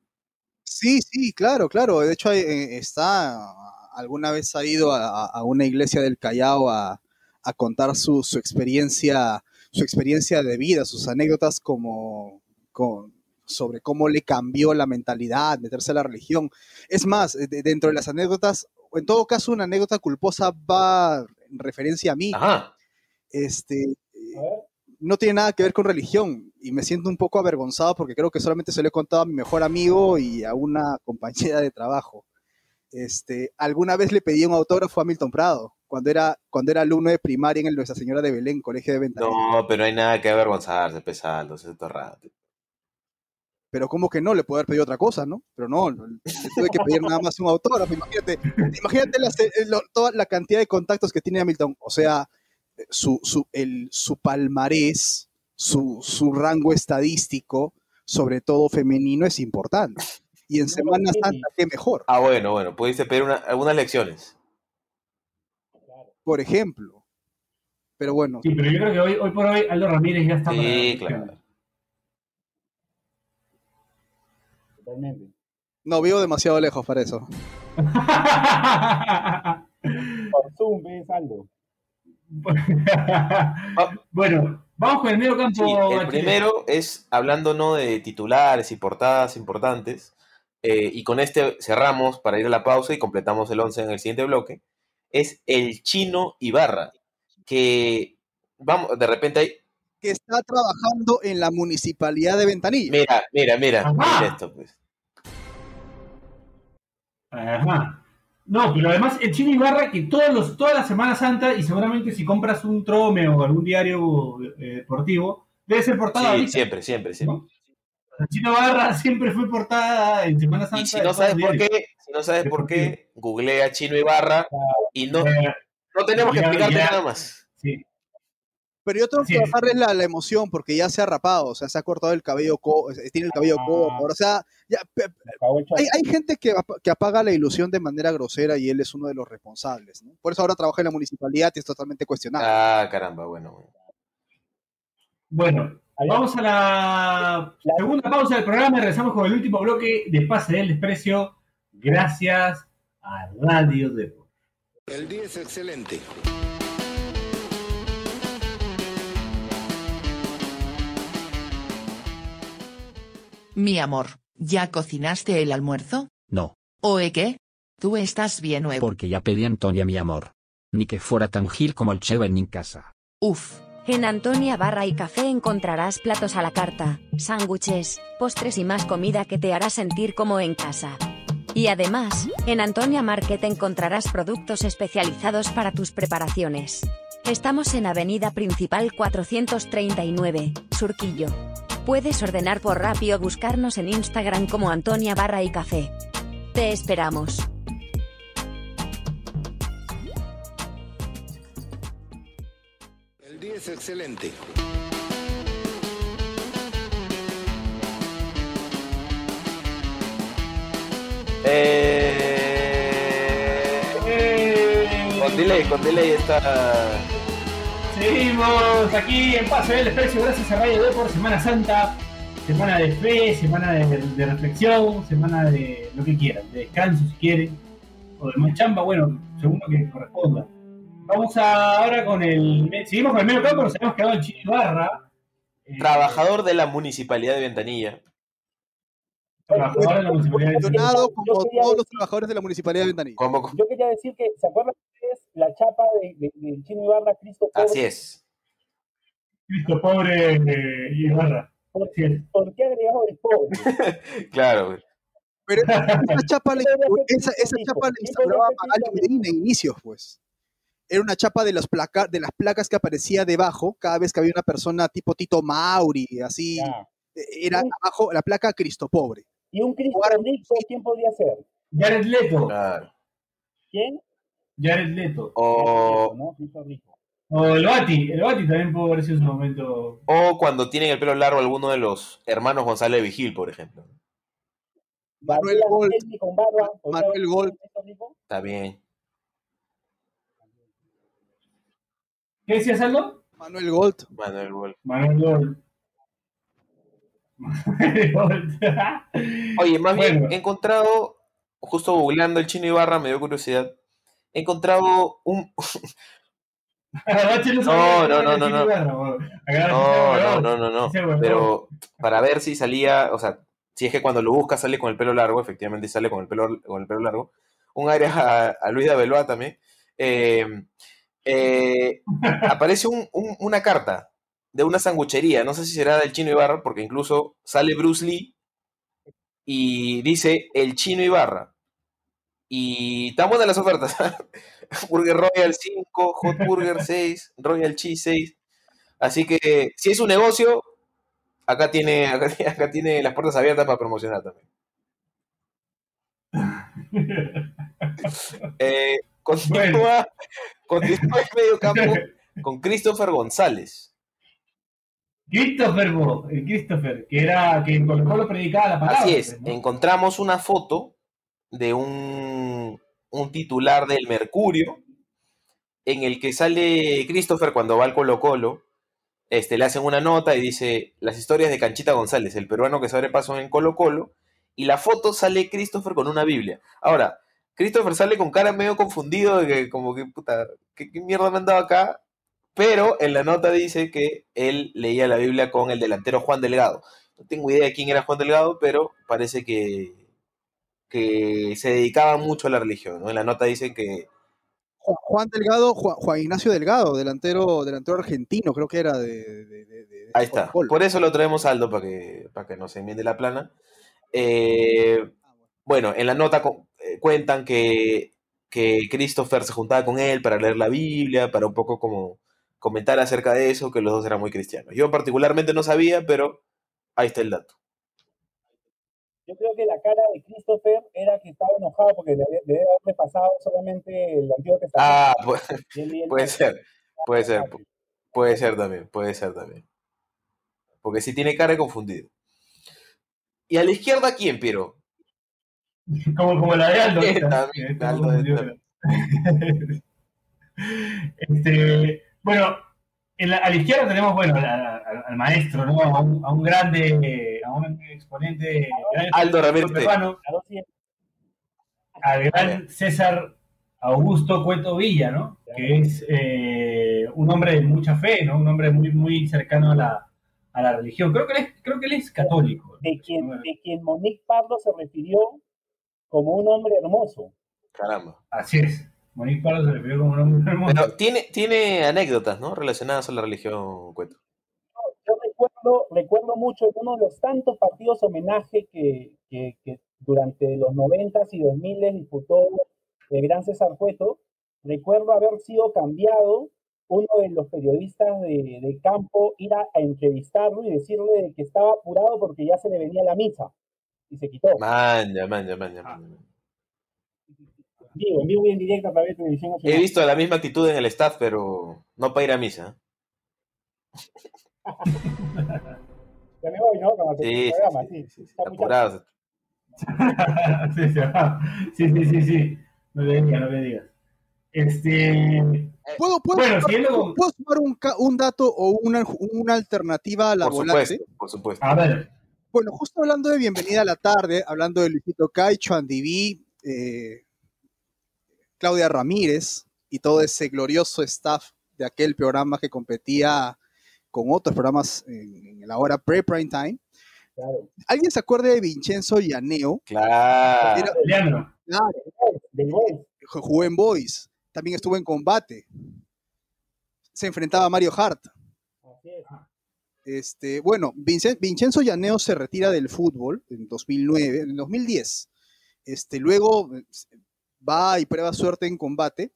Sí, sí, claro, claro. De hecho, eh, está, alguna vez ha ido a, a una iglesia del Callao a, a contar su, su experiencia, su experiencia de vida, sus anécdotas como, con- sobre cómo le cambió la mentalidad, meterse a la religión. Es más, de- dentro de las anécdotas, en todo caso, una anécdota culposa va en referencia a mí. Ajá. Este, ver, no tiene nada que ver con religión y me siento un poco avergonzado porque creo que solamente se lo he contado a mi mejor amigo y a una compañera de trabajo. Este, alguna vez le pedí un autógrafo a Milton Prado cuando era, cuando era alumno de primaria en el Nuestra Señora de Belén, colegio de Ventanilla. No, pero no hay nada que avergonzarse, pesado, es todo rato. Pero como que no, le puedo haber pedido otra cosa, ¿no? Pero no, no, le tuve que pedir nada más un autógrafo. Imagínate, imagínate lo- toda la cantidad de contactos que tiene Hamilton. O sea, su, su, el, su palmarés, su, su rango estadístico, sobre todo femenino, es importante. Y en Semana Santa, qué mejor. Ah, bueno, bueno, pudiste pedir una- algunas lecciones. Por ejemplo. Pero bueno, Sí, pero yo creo que hoy, hoy por hoy Aldo Ramírez ya está Sí, para la claro. Totalmente. no vivo demasiado lejos para eso. [LAUGHS] Por Zoom, ves algo. [LAUGHS] bueno, vamos con el medio campo. Sí, el primero es hablando ¿no? de titulares y portadas importantes. eh, y con este cerramos para ir a la pausa y completamos el 11 en el siguiente bloque. Es el chino Ibarra. Que, vamos, de repente hay. Que está trabajando en la municipalidad de Ventanilla. Mira, mira, mira, Ajá. mira esto, pues. Ajá. No, pero además el Chino Ibarra que todos los, toda la Semana Santa y seguramente si compras un trome o algún diario eh, deportivo, debe ser portada Sí, siempre, siempre, siempre. ¿no? Chino Ibarra siempre fue portada en Semana Santa. Y si no sabes por qué, si no sabes por qué, googlea Chino Ibarra y no, no tenemos que explicarte nada más. sí. Pero yo tengo que es. bajarle la, la emoción porque ya se ha rapado, o sea, se ha cortado el cabello, co- tiene el cabello Ah. corto. O sea, ya, hay, hay gente que, ap- que apaga la ilusión de manera grosera y él es uno de los responsables. ¿no? Por eso ahora trabaja en la municipalidad y es totalmente cuestionado. Ah, caramba, bueno. bueno. Vamos a la La- segunda pausa del programa y regresamos con el último bloque de Pase del Desprecio. Gracias a Radio Depor. El día es excelente. Mi amor, ¿ya cocinaste el almuerzo? No, ¿Oe qué? ¿Tú estás bien nuevo? porque ya pedí Antonia mi amor. Ni que fuera tan gil como el Cheven en casa. Uf. En Antonia Barra y Café encontrarás platos a la carta, sándwiches, postres y más comida que te hará sentir como en casa. Y además, en Antonia Market encontrarás productos especializados para tus preparaciones. Estamos en Avenida Principal 439, Surquillo. Puedes ordenar por Rappi o buscarnos en Instagram como Antonia Barra y Café. Te esperamos. Es excelente. Eh... Con delay, con delay está. Seguimos aquí en Paso del Desprecio, gracias a Radio Depor, Semana Santa, semana de fe, semana de, de reflexión, semana de lo que quieran, de descanso si quieren, o de más chamba, bueno, según lo que corresponda. Vamos a, ahora con el. Seguimos con el medio campo, nos habíamos quedado en Chino Ibarra. eh, Trabajador de la municipalidad de Ventanilla. trabajador de la municipalidad de Yo como quería todos los decir- trabajadores de la municipalidad de Ventanilla. ¿Cómo? Yo quería decir que, ¿se acuerdan ustedes la chapa de, de- Chino Ibarra, Cristo Pobre? Así es. Cristo pobre eh, Ibarra. ¿Por, Así es. por qué agregado el pobre? [LAUGHS] Claro, güey. Pero esa chapa, le, esa, chapa le instauraba ser Magali Medina en inicios, pues. Era una chapa de, los placa, de las placas que aparecía debajo cada vez que había una persona tipo Tito Mauri, así. Ya. Era Sí. abajo la placa Cristo Pobre. Y un Cristo Rico, ¿quién podría ser? Jared Leto. Claro. ¿Quién? Jared Leto. O, ¿no? Cristo Rico. O el Bati. El Bati también pudo haber sido en su momento. o cuando tienen el pelo largo alguno de los hermanos González Vigil, por ejemplo. Manuel Gold. Riquelme con barba, ¿podría Manuel Gold. Rico? Está bien. ¿Qué decías, Aldo? Manuel Gold. Manuel Gold. Manuel Gold. Oye, más bien, he encontrado, justo googleando el chino Ibarra, me dio curiosidad. He encontrado un. [LAUGHS] No, no, no, no, no. No, no, no, no, no. Pero para ver si salía, o sea, si es que cuando lo buscas sale con el pelo largo, efectivamente sale con el pelo, con el pelo largo. Un aire a, a Luis de Abeloa también. Eh, eh, [LAUGHS] aparece un- un- una carta de una sanguchería, no sé si será del chino Ibarra, porque incluso sale Bruce Lee y dice el chino Ibarra. Y están buenas las ofertas. [LAUGHS] Burger Royal 5, Hot Burger [LAUGHS] 6, Royal Cheese 6. Así que si es un negocio, acá tiene, acá, tiene- acá tiene las puertas abiertas para promocionar también. Eh, continúa, el [LAUGHS] medio campo [LAUGHS] con Christopher González. Christopher, bo, el Christopher, que era que en Colo Colo predicaba la palabra. Así es, pues, ¿no? encontramos una foto de un, un titular del Mercurio en el que sale Christopher cuando va al Colo Colo. Este, le hacen una nota y dice las historias de Canchita González, el peruano que se abre paso en Colo Colo, y la foto sale Christopher con una Biblia. Ahora, Christopher sale con cara medio confundido de que como que puta, ¿qué, qué mierda me han dado acá? Pero en la nota dice que él leía la Biblia con el delantero Juan Delgado. No tengo idea de quién era Juan Delgado, pero parece que, que se dedicaba mucho a la religión. ¿no? En la nota dicen que Juan, Delgado, Juan, Juan Ignacio Delgado, delantero, delantero argentino, creo que era de. de- de- de- de Ahí está. Por eso lo traemos Aldo para que, para que no se enmiende la plana. Eh, bueno, en la nota cuentan que, que Christopher se juntaba con él para leer la Biblia, para un poco como comentar acerca de eso, que los dos eran muy cristianos. Yo particularmente no sabía, pero ahí está el dato. Yo creo que la cara de Christopher era que estaba enojado porque le debe haberle pasado solamente el Antiguo Testamento. Ah, él puede ser, puede ser, pu- puede ser también, puede ser también. Porque si tiene cara de confundido. ¿Y a la izquierda quién, Piero? [LAUGHS] Como, como la de Aldo. También, Aldo confundido. [LAUGHS] este, bueno, en la- a la izquierda tenemos, bueno, la- al, al maestro, ¿no? A un, a un grande, a un exponente Aldo y- al gran César Augusto Cueto Villa, ¿no? Que es eh, un hombre de mucha fe, ¿no? Un hombre muy, muy cercano a la, a la religión. Creo que él es, creo que él es católico. de quien, de quien Monique Pardo se refirió como un hombre hermoso. Caramba. Así es. Monique Pardo se refirió como nombre [LAUGHS] hermoso. Pero tiene, tiene anécdotas, ¿no? Relacionadas a la religión, Cueto. Yo recuerdo, recuerdo mucho en uno de los tantos partidos homenaje que, que- que durante los 90s y 2000 disputó el gran César Cueto. Recuerdo haber sido cambiado uno de los periodistas de, de campo ir a, a entrevistarlo y decirle de que estaba apurado porque ya se le venía la misa y se quitó. Manja, manja, manja. Vivo, en vivo y en directo a través de televisión He nacional. visto la misma actitud en el staff, pero no para ir a misa. [LAUGHS] Ya me voy, ¿no? Cuando se Sí, sí, programa, sí, sí. sí, sí, apurados. [LAUGHS] sí, sí, sí, sí, sí, sí. No le digas, no le digas. Este. ¿Puedo, puedo, Bueno, sumar, ¿puedo sumar un, dato o una, una alternativa a la Por volante? supuesto, por supuesto. A ver. Bueno, justo hablando de Bienvenida a la Tarde, hablando de Luisito Caicho, Andy B, eh, Claudia Ramírez y todo ese glorioso staff de aquel programa que competía con otros programas en, en la hora pre-prime time. Claro. ¿Alguien se acuerda de Vincenzo Llaneo? Claro. Era- claro, Boys. jugó en Boys, también estuvo en combate. Se enfrentaba a Mario Hart. Así es. Este, bueno, Vincen- Vincenzo Llaneo se retira del fútbol en 2009, en 2010. Este, luego eh, va y prueba suerte en combate,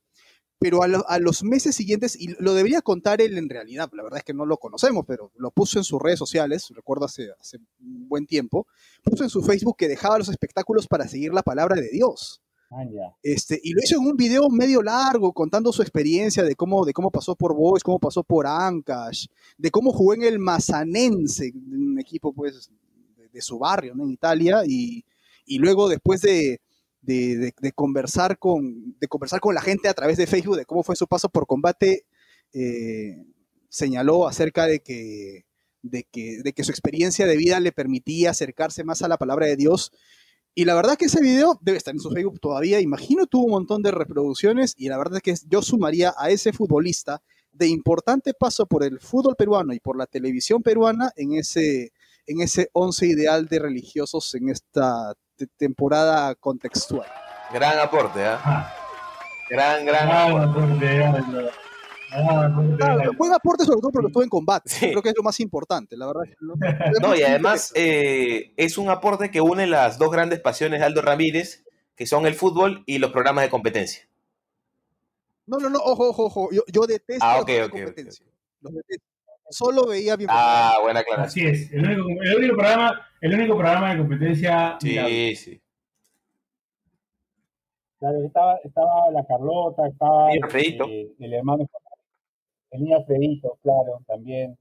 pero a los meses siguientes, y lo debería contar él en realidad, la verdad es que no lo conocemos, pero lo puso en sus redes sociales, recuerdo hace, hace un buen tiempo, puso en su Facebook que dejaba los espectáculos para seguir la palabra de Dios. Ah. Este, y lo hizo en un video medio largo, contando su experiencia de cómo, de cómo pasó por Boys, cómo pasó por Ancash, de cómo jugó en el Mazanense, un equipo pues de, de su barrio, ¿no? En Italia, y, y luego después de, de- de- de conversar con, de conversar con la gente a través de Facebook de cómo fue su paso por combate, eh, señaló acerca de que, de, que, de que su experiencia de vida le permitía acercarse más a la palabra de Dios y la verdad que ese video debe estar en su Facebook todavía. Imagino tuvo un montón de reproducciones y la verdad es que yo sumaría a ese futbolista de importante paso por el fútbol peruano y por la televisión peruana en ese, en ese once ideal de religiosos en esta te- temporada contextual. Gran aporte, ¿ah? Ajá. Gran, gran Ah, aporte. aporte. Ah, aporte, Claro, buen aporte sobre todo porque estuvo en combate. Sí. Creo que es lo más importante, la verdad. es que lo- No, y además eh, es un aporte que une las dos grandes pasiones de Aldo Ramírez, que son el fútbol y los programas de competencia. No, no, no, ojo, ojo, ojo. Yo, yo detesto Ah, competencia. Los detesto. Solo veía bien. Ah, buena aclaración. Así es, el único, el único programa, el único programa de competencia. Sí, sí. Claro, estaba, estaba la Carlota, estaba Niño Alfredito. eh, el hermano, el niño Alfredito, claro, también.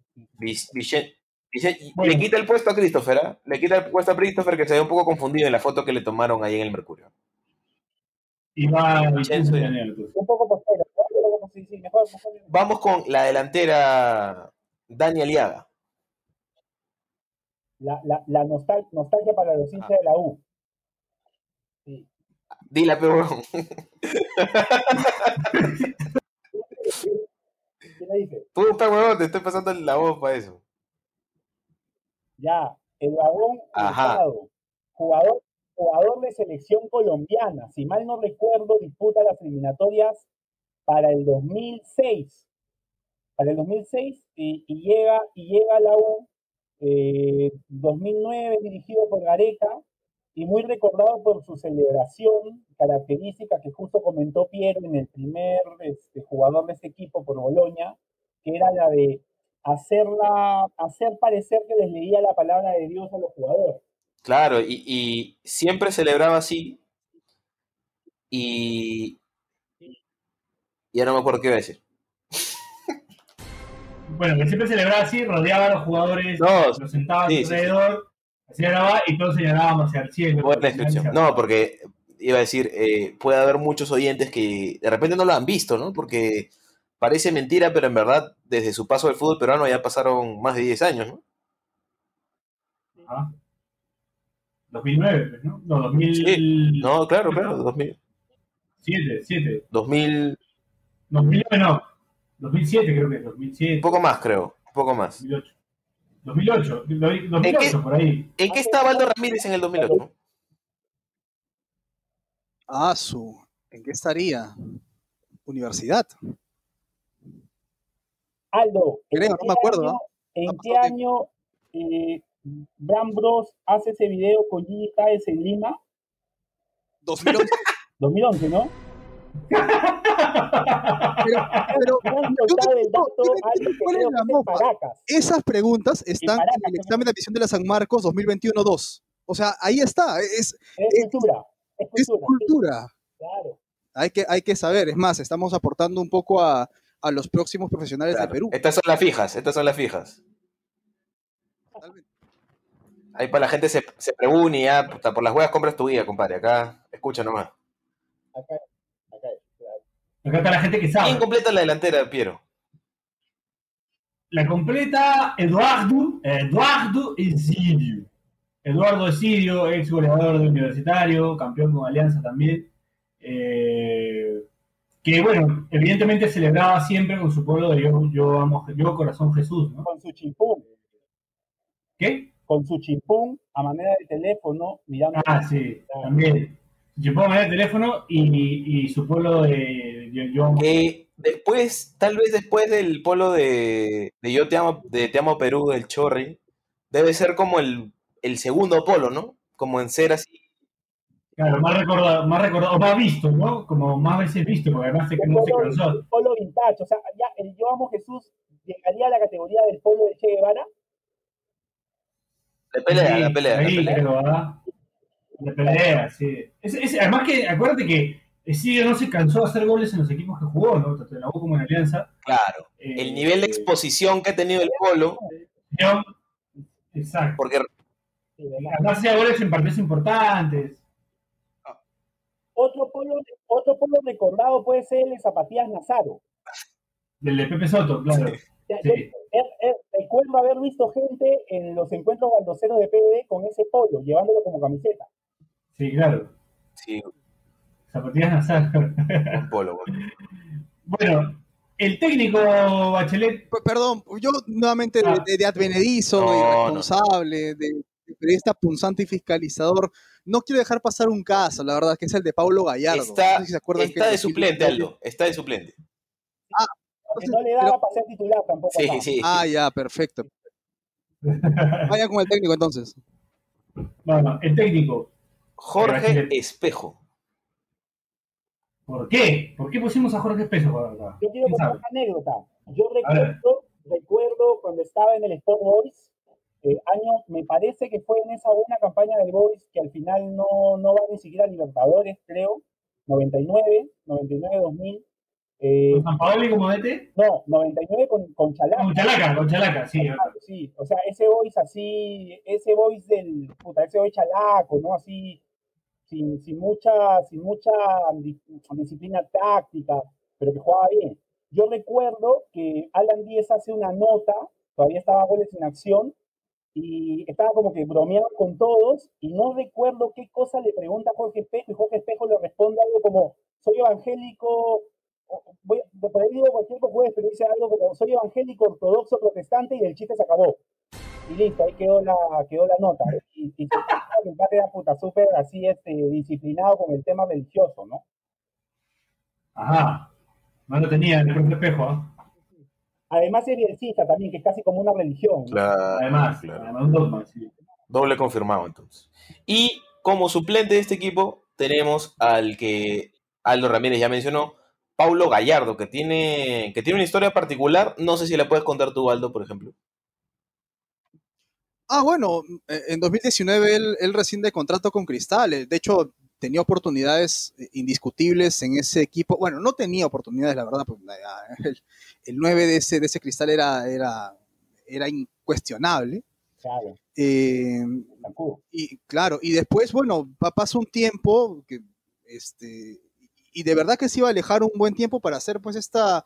Bueno. Le quita el puesto a Christopher, ¿ah? Le quita el puesto a Christopher que se ve un poco confundido en la foto que le tomaron ahí en el Mercurio. Y va Vincenzo. Un poco postero, ¿no? sí, sí, mejor, mejor. Vamos con la delantera Dani Aliaga. La, la, la nostal- nostalgia para los hinchas de la U. Sí. Dila, pero [LAUGHS] ¿Qué pe, huevón, te estoy pasando la voz para eso. Ya, el. Hurtado, jugador, jugador de selección colombiana, si mal no recuerdo, disputa las eliminatorias para el 2006. Para el 2006 y, y llega, y llega a la U eh, 2009 dirigido por Gareca y muy recordado por su celebración característica que justo comentó Piero en el primer este, jugador de ese equipo por Boloña, que era la de hacerla, hacer parecer que les leía la palabra de Dios a los jugadores. Claro, y, y siempre celebraba así. Y. Ya no me acuerdo qué iba a decir. Bueno, que siempre celebraba así, rodeaba a los jugadores, No, los sentaba sí, sí, sí. Celebraba y todos señalábamos hacia el cielo. Buena descripción. No, porque iba a decir, eh, puede haber muchos oyentes que de repente no lo han visto, ¿no? Porque parece mentira, pero en verdad, desde su paso del fútbol peruano ya pasaron más de 10 años, ¿no? Ajá. 2009, pues, ¿no? No, 2007, Sí, No, claro, claro, 2000, 7. 2000 2009 no. 2007 creo que es, un 2007, poco más, creo, un poco más. 2008. 2008, 2008 qué? por ahí. ¿En qué estaba Aldo Ramírez en el 2008? Ah, su. ¿En qué estaría? Universidad. Aldo, ¿en Creo, no me acuerdo, año- ¿no? ¿En Ha qué año eh, Bram Bros hace ese video con Gigi Taes en Lima? 2011. 2011, ¿no? Pero, esas preguntas están Paracas, en el examen de admisión de la San Marcos 2021-2. O sea, ahí está. Es, Es es- cultura, es es cultura. sí, cultura. claro. Hay que, hay que saber. Es más, estamos aportando un poco a, a los próximos profesionales Claro. de Perú. Estas son las fijas, estas son las fijas. Totalmente. Ahí para la gente se, se pregunta y ya, por las huevas compras tu guía, compadre. Acá, escucha nomás. Acá. Acá está la gente que sabe. ¿Quién completa la delantera, Piero? La completa Eduardo, Eduardo Esidio. Eduardo Esidio, ex goleador de Universitario, campeón con Alianza también. Eh, que bueno, evidentemente celebraba siempre con su pueblo de yo, yo amo, yo corazón Jesús, ¿no? Con su chimpún, ¿Qué? con su chimpún a manera de teléfono, mirando. Ah, sí, también. Yo puedo mandar el teléfono y, y su pueblo de yo, yo amo- Que después, tal vez después del polo de, de Yo te amo, de Te amo Perú, del Chorri, debe ser como el, el segundo polo, ¿no? Como en ser así. Claro, más recordado, más recordado, más visto, ¿no? Como más veces visto, porque además se, no se polo, cansó. el polo vintage, o sea, ya el Yo Amo Jesús llegaría a la categoría del polo de Che Guevara. La pelea, Sí, la pelea, la pelea. creo, La pelea, sí. Es- es- además que, acuérdate que Esidio no se cansó de hacer goles en los equipos que jugó, ¿no? Tanto en la U como en Alianza. Claro. Eh, El nivel de exposición que ha tenido el polo, yo- Exacto. porque. Además hacía goles en partidos importantes. Otro polo, otro polo recordado puede ser el de Zapatillas Nazaro. Del de Pepe Soto, claro. Sí. yo- er- er- recuerdo haber visto gente en los encuentros baldoseros de PBD con ese polo, llevándolo como camiseta. Sí, claro. sí, Zapatillas Nazar. un polo. güey. bueno, el técnico Bachelet. P- Perdón, yo nuevamente de, Ah. de, de advenedizo, No, de no. irresponsable, de, de periodista punzante y fiscalizador, no quiero dejar pasar un caso, la verdad, que es el de Paulo Gallardo. Está, No sé si se acuerdan que está en de suplente, 2019 Aldo. Está de suplente. Que no le daba para ser titular tampoco. Sí, acá. sí. Ah, ya, perfecto. [LAUGHS] Vayan con el técnico entonces. Bueno, el técnico. Jorge. Espejo. ¿Por qué? ¿Por qué pusimos a Jorge Espejo acá? Yo quiero ¿Quién contar una anécdota. Yo recuerdo, recuerdo cuando estaba en el Sport Boys, eh, año, me parece que fue en esa buena campaña del Boys que al final no, no va ni siquiera a Libertadores, creo, 99, 99, 2000. eh, ¿Con San Paolo y como DT? no, 99 con, con Chalaca. Con Chalaca, con Chalaca, sí. Sí, o sea, ese voice así, ese voice del, puta, ese voice chalaco, ¿no? Así, sin, mucha, sin mucha di- disciplina táctica, pero que jugaba bien. Yo recuerdo que Alan Díez hace una nota, todavía estaba goles en acción, y estaba como que bromeando con todos, y no recuerdo qué cosa le pregunta Jorge Espejo, y Jorge Espejo le responde algo como, soy evangélico, digo cualquier pero dice algo como, soy evangélico, ortodoxo, protestante, y el chiste se acabó. Y listo, ahí quedó la, quedó la nota. Y, y el empate era puta súper así, este, disciplinado con el tema religioso, ¿no? Ajá. No lo tenía el propio Espejo, ¿ah? Además es bielcista también, que es casi como una religión. Además, claro. además un dogma, sí. Doble confirmado entonces. Y como suplente de este equipo tenemos al que Aldo Ramírez ya mencionó, Paulo Gallardo, que tiene, que tiene una historia particular. No sé si la puedes contar tú, Aldo, por ejemplo. Ah, bueno, eh, en 2019 él, él rescinde contrato con Cristal. De hecho, tenía oportunidades eh, indiscutibles en ese equipo. Bueno, no tenía oportunidades, la verdad, porque eh, el, el 9 de ese, de ese Cristal era, era, era incuestionable. Claro, Eh, y claro, y después, bueno, pa- pasa un tiempo que, este, y de verdad que se iba a alejar un buen tiempo para hacer, pues, esta,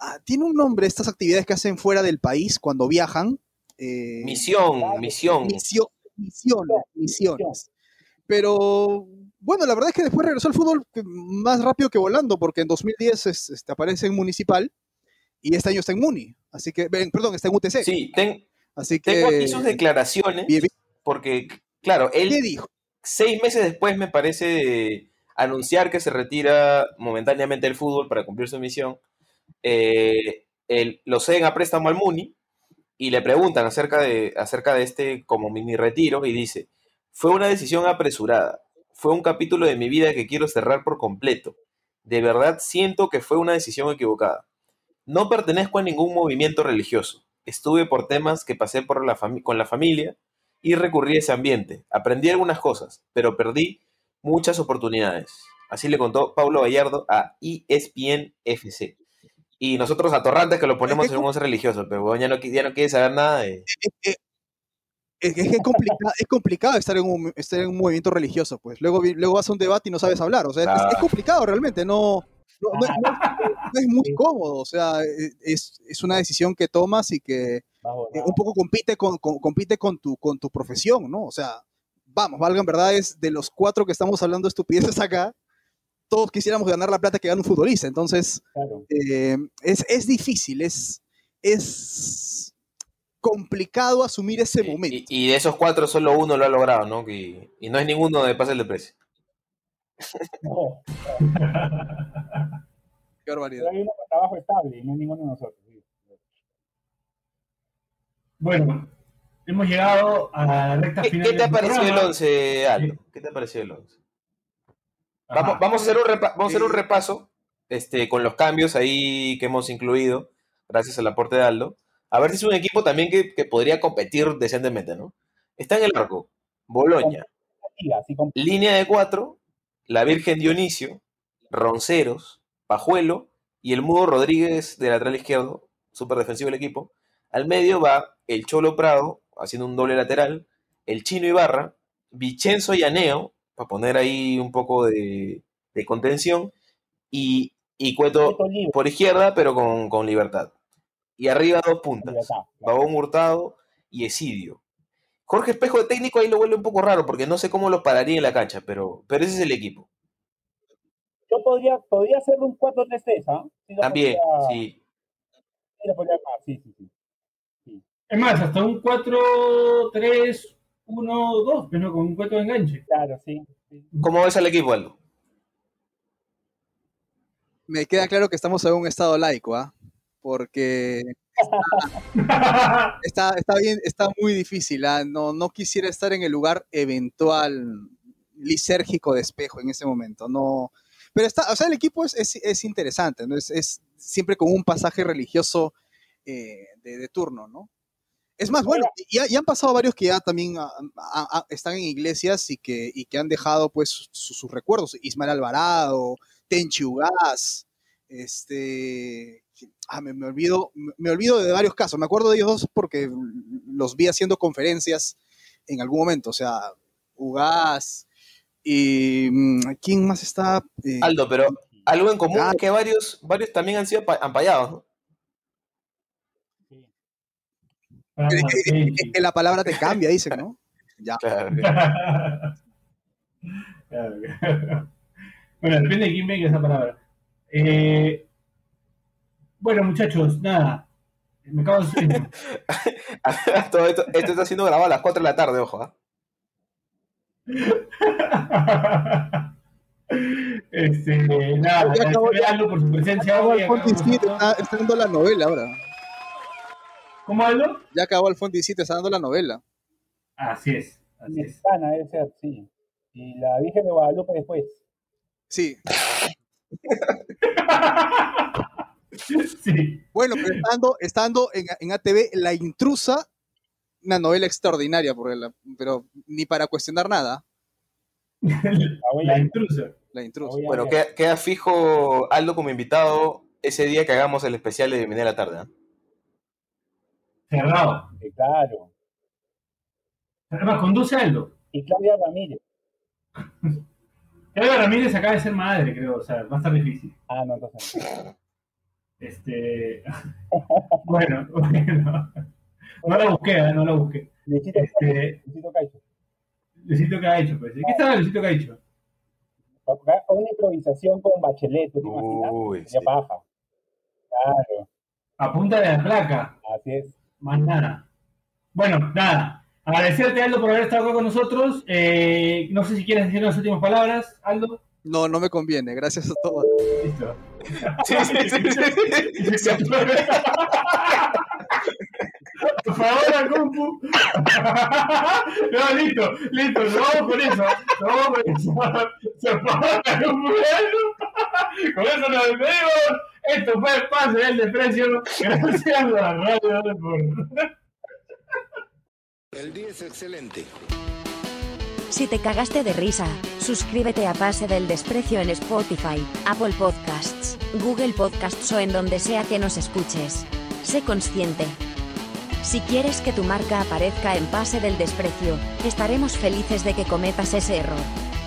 ah, tiene un nombre, estas actividades que hacen fuera del país cuando viajan. Eh, Misión, Claro. misión. Misio- misiones, misiones. Pero bueno, la verdad es que después regresó al fútbol más rápido que volando, porque en 2010 es- este, aparece en Municipal y este año está en Muni. Así que, ven, perdón, está en UTC. Sí, ten- Así que. tengo aquí sus declaraciones, Bien, bien. porque, claro, él ¿Qué dijo? seis meses después, me parece, anunciar que se retira momentáneamente del fútbol para cumplir su misión, eh, el- lo ceden a préstamo al Muni y le preguntan acerca de, acerca de este como mini retiro y dice, fue una decisión apresurada, fue un capítulo de mi vida que quiero cerrar por completo. De verdad siento que fue una decisión equivocada. No pertenezco a ningún movimiento religioso. Estuve por temas que pasé por la con la familia y recurrí a ese ambiente. Aprendí algunas cosas, pero perdí muchas oportunidades. Así le contó Pablo Gallardo a ESPN FC. Y nosotros atorrantes que lo ponemos en un religioso, pero bueno, ya no, ya no quiere saber nada de... Es es, es complicado, es complicado estar en, un, estar en un movimiento religioso, pues. Luego, luego vas a un debate y no sabes hablar. O sea, es- complicado realmente, no, no, no- no- no [LAUGHS] es muy cómodo. O sea, e- es, es una decisión que tomas y que eh, un poco compite con, con- compite con tu, con tu profesión, ¿no? O sea, vamos, valgan verdad, es de los cuatro que estamos hablando estupideces acá, todos quisiéramos ganar la plata que gana un futbolista. Entonces, eh, es, es difícil, es, es complicado asumir ese momento. Y, y de esos cuatro solo uno lo ha logrado, ¿no? Y, y no es ninguno de pase de precio. No, [LAUGHS] Qué barbaridad. pero hay uno con trabajo estable y no hay ninguno de nosotros. sí. Bueno, hemos llegado a la recta ¿Qué, final. qué te ha parecido el programa. 11, Aldo? ¿Qué te ha parecido el 11? Vamos, vamos a hacer un, repa- vamos a hacer un repaso este, con los cambios ahí que hemos incluido, gracias al aporte de Aldo. A ver si es un equipo también que, que podría competir decentemente, ¿no? Está en el arco, Boloña. Línea de cuatro, la Virgen Dionisio, Ronceros, Pajuelo y el Mudo Rodríguez de lateral izquierdo, súper defensivo el equipo. Al medio va el Cholo Prado, haciendo un doble lateral, el Chino Ibarra, Vicenzo y Aneo, para poner ahí un poco de, de contención, y, y Cueto por izquierda, pero con, con libertad. Y arriba dos puntas. Babón Hurtado y Esidio. Jorge Espejo de técnico ahí lo vuelve un poco raro, porque no sé cómo los pararía en la cancha, pero, pero ese es el equipo. Yo podría, podría hacerle un 4-3-3, ¿ah? Sí lo También, podría- sí. sí lo podría armar, sí, sí, sí. Es más, hasta un 4, 3, 1, 2, pero con un 4 de enganche. Claro, sí. sí. ¿Cómo ves al equipo, Aldo? Me queda claro que estamos en un estado laico, ¿ah? Porque [LAUGHS] está, está bien, está muy difícil. ¿ah? No, no quisiera estar en el lugar eventual lisérgico de espejo en ese momento. No. Pero está, o sea, el equipo es, es, es interesante, ¿no? Es, es siempre con un pasaje religioso eh, de, de turno, ¿no? Es más, bueno, ya, ya han pasado varios que ya también están en iglesias y que, y que han dejado pues su- sus recuerdos. Ismael Alvarado, Tenchi Ugaz, este, ah, me, me olvido, me, me olvido de varios casos. Me acuerdo de ellos dos porque los vi haciendo conferencias en algún momento. O sea, Ugaz y mm, ¿quién más está? Eh, Aldo, pero algo en común Ah. es que varios, varios también han sido ampallados, ¿no? Ah, sí, la palabra te cambia, dicen, ¿no? Ya. Claro. Claro. bueno, depende de quién venga esa palabra. Eh, bueno, muchachos, nada. Me acabo de. [LAUGHS] Todo esto, esto está siendo grabado a las 4 de la tarde, ojo. ¿ah? Este, nada, Ya acabó, agradecerle a ya. Por su presencia hoy. acá Alfonso con 17, nosotros. está, está dando la novela ahora. ¿Cómo Aldo? Ya acabó Alfonso 17, está dando la novela. Así es, así es. Debe ser, sí. Y la Virgen de Guadalupe después. Sí. Sí. Bueno, pero estando, estando en, en ATV La Intrusa, una novela extraordinaria, por pero ni para cuestionar nada. La intrusa. La Intrusa. Bueno, queda, queda fijo Aldo como invitado ese día que hagamos el especial de Bienvenida a la tarde. ¿ah? Cerrado. Claro. Además, conduce Aldo. Y Claudia Ramírez. [LAUGHS] Claudia Ramírez acaba de ser madre, creo. O sea, va a estar difícil. Ah, no, entonces. Este. [LAUGHS] bueno, [LAUGHS] bueno. No la busqué, ¿eh? no la busqué. Luisito, Este, Luisito Caicho. Luisito Caicho, pues. ¿Qué estaba Luisito Caicho? Una improvisación con Bachelet, ¿tú te imaginas? Uy, sí. paja. Claro, A punta de la placa. así es. Más nada. Bueno, nada. Agradecerte, Aldo, por haber estado acá con nosotros. Eh, no sé si quieres decir las últimas palabras, Aldo. No, no me conviene, gracias a todos. Listo. Sí, sí, sí, sí. Por favor, compu. No, listo, listo, nos vamos con eso. Nos vamos con eso. Se la compu. Con eso nos despedimos. Esto fue el pase del desprecio. Gracias a la radio por. El día es excelente. Si te cagaste de risa, suscríbete a Pase del Desprecio en Spotify, Apple Podcasts, Google Podcasts o en donde sea que nos escuches. Sé consciente. Si quieres que tu marca aparezca en Pase del Desprecio, estaremos felices de que cometas ese error.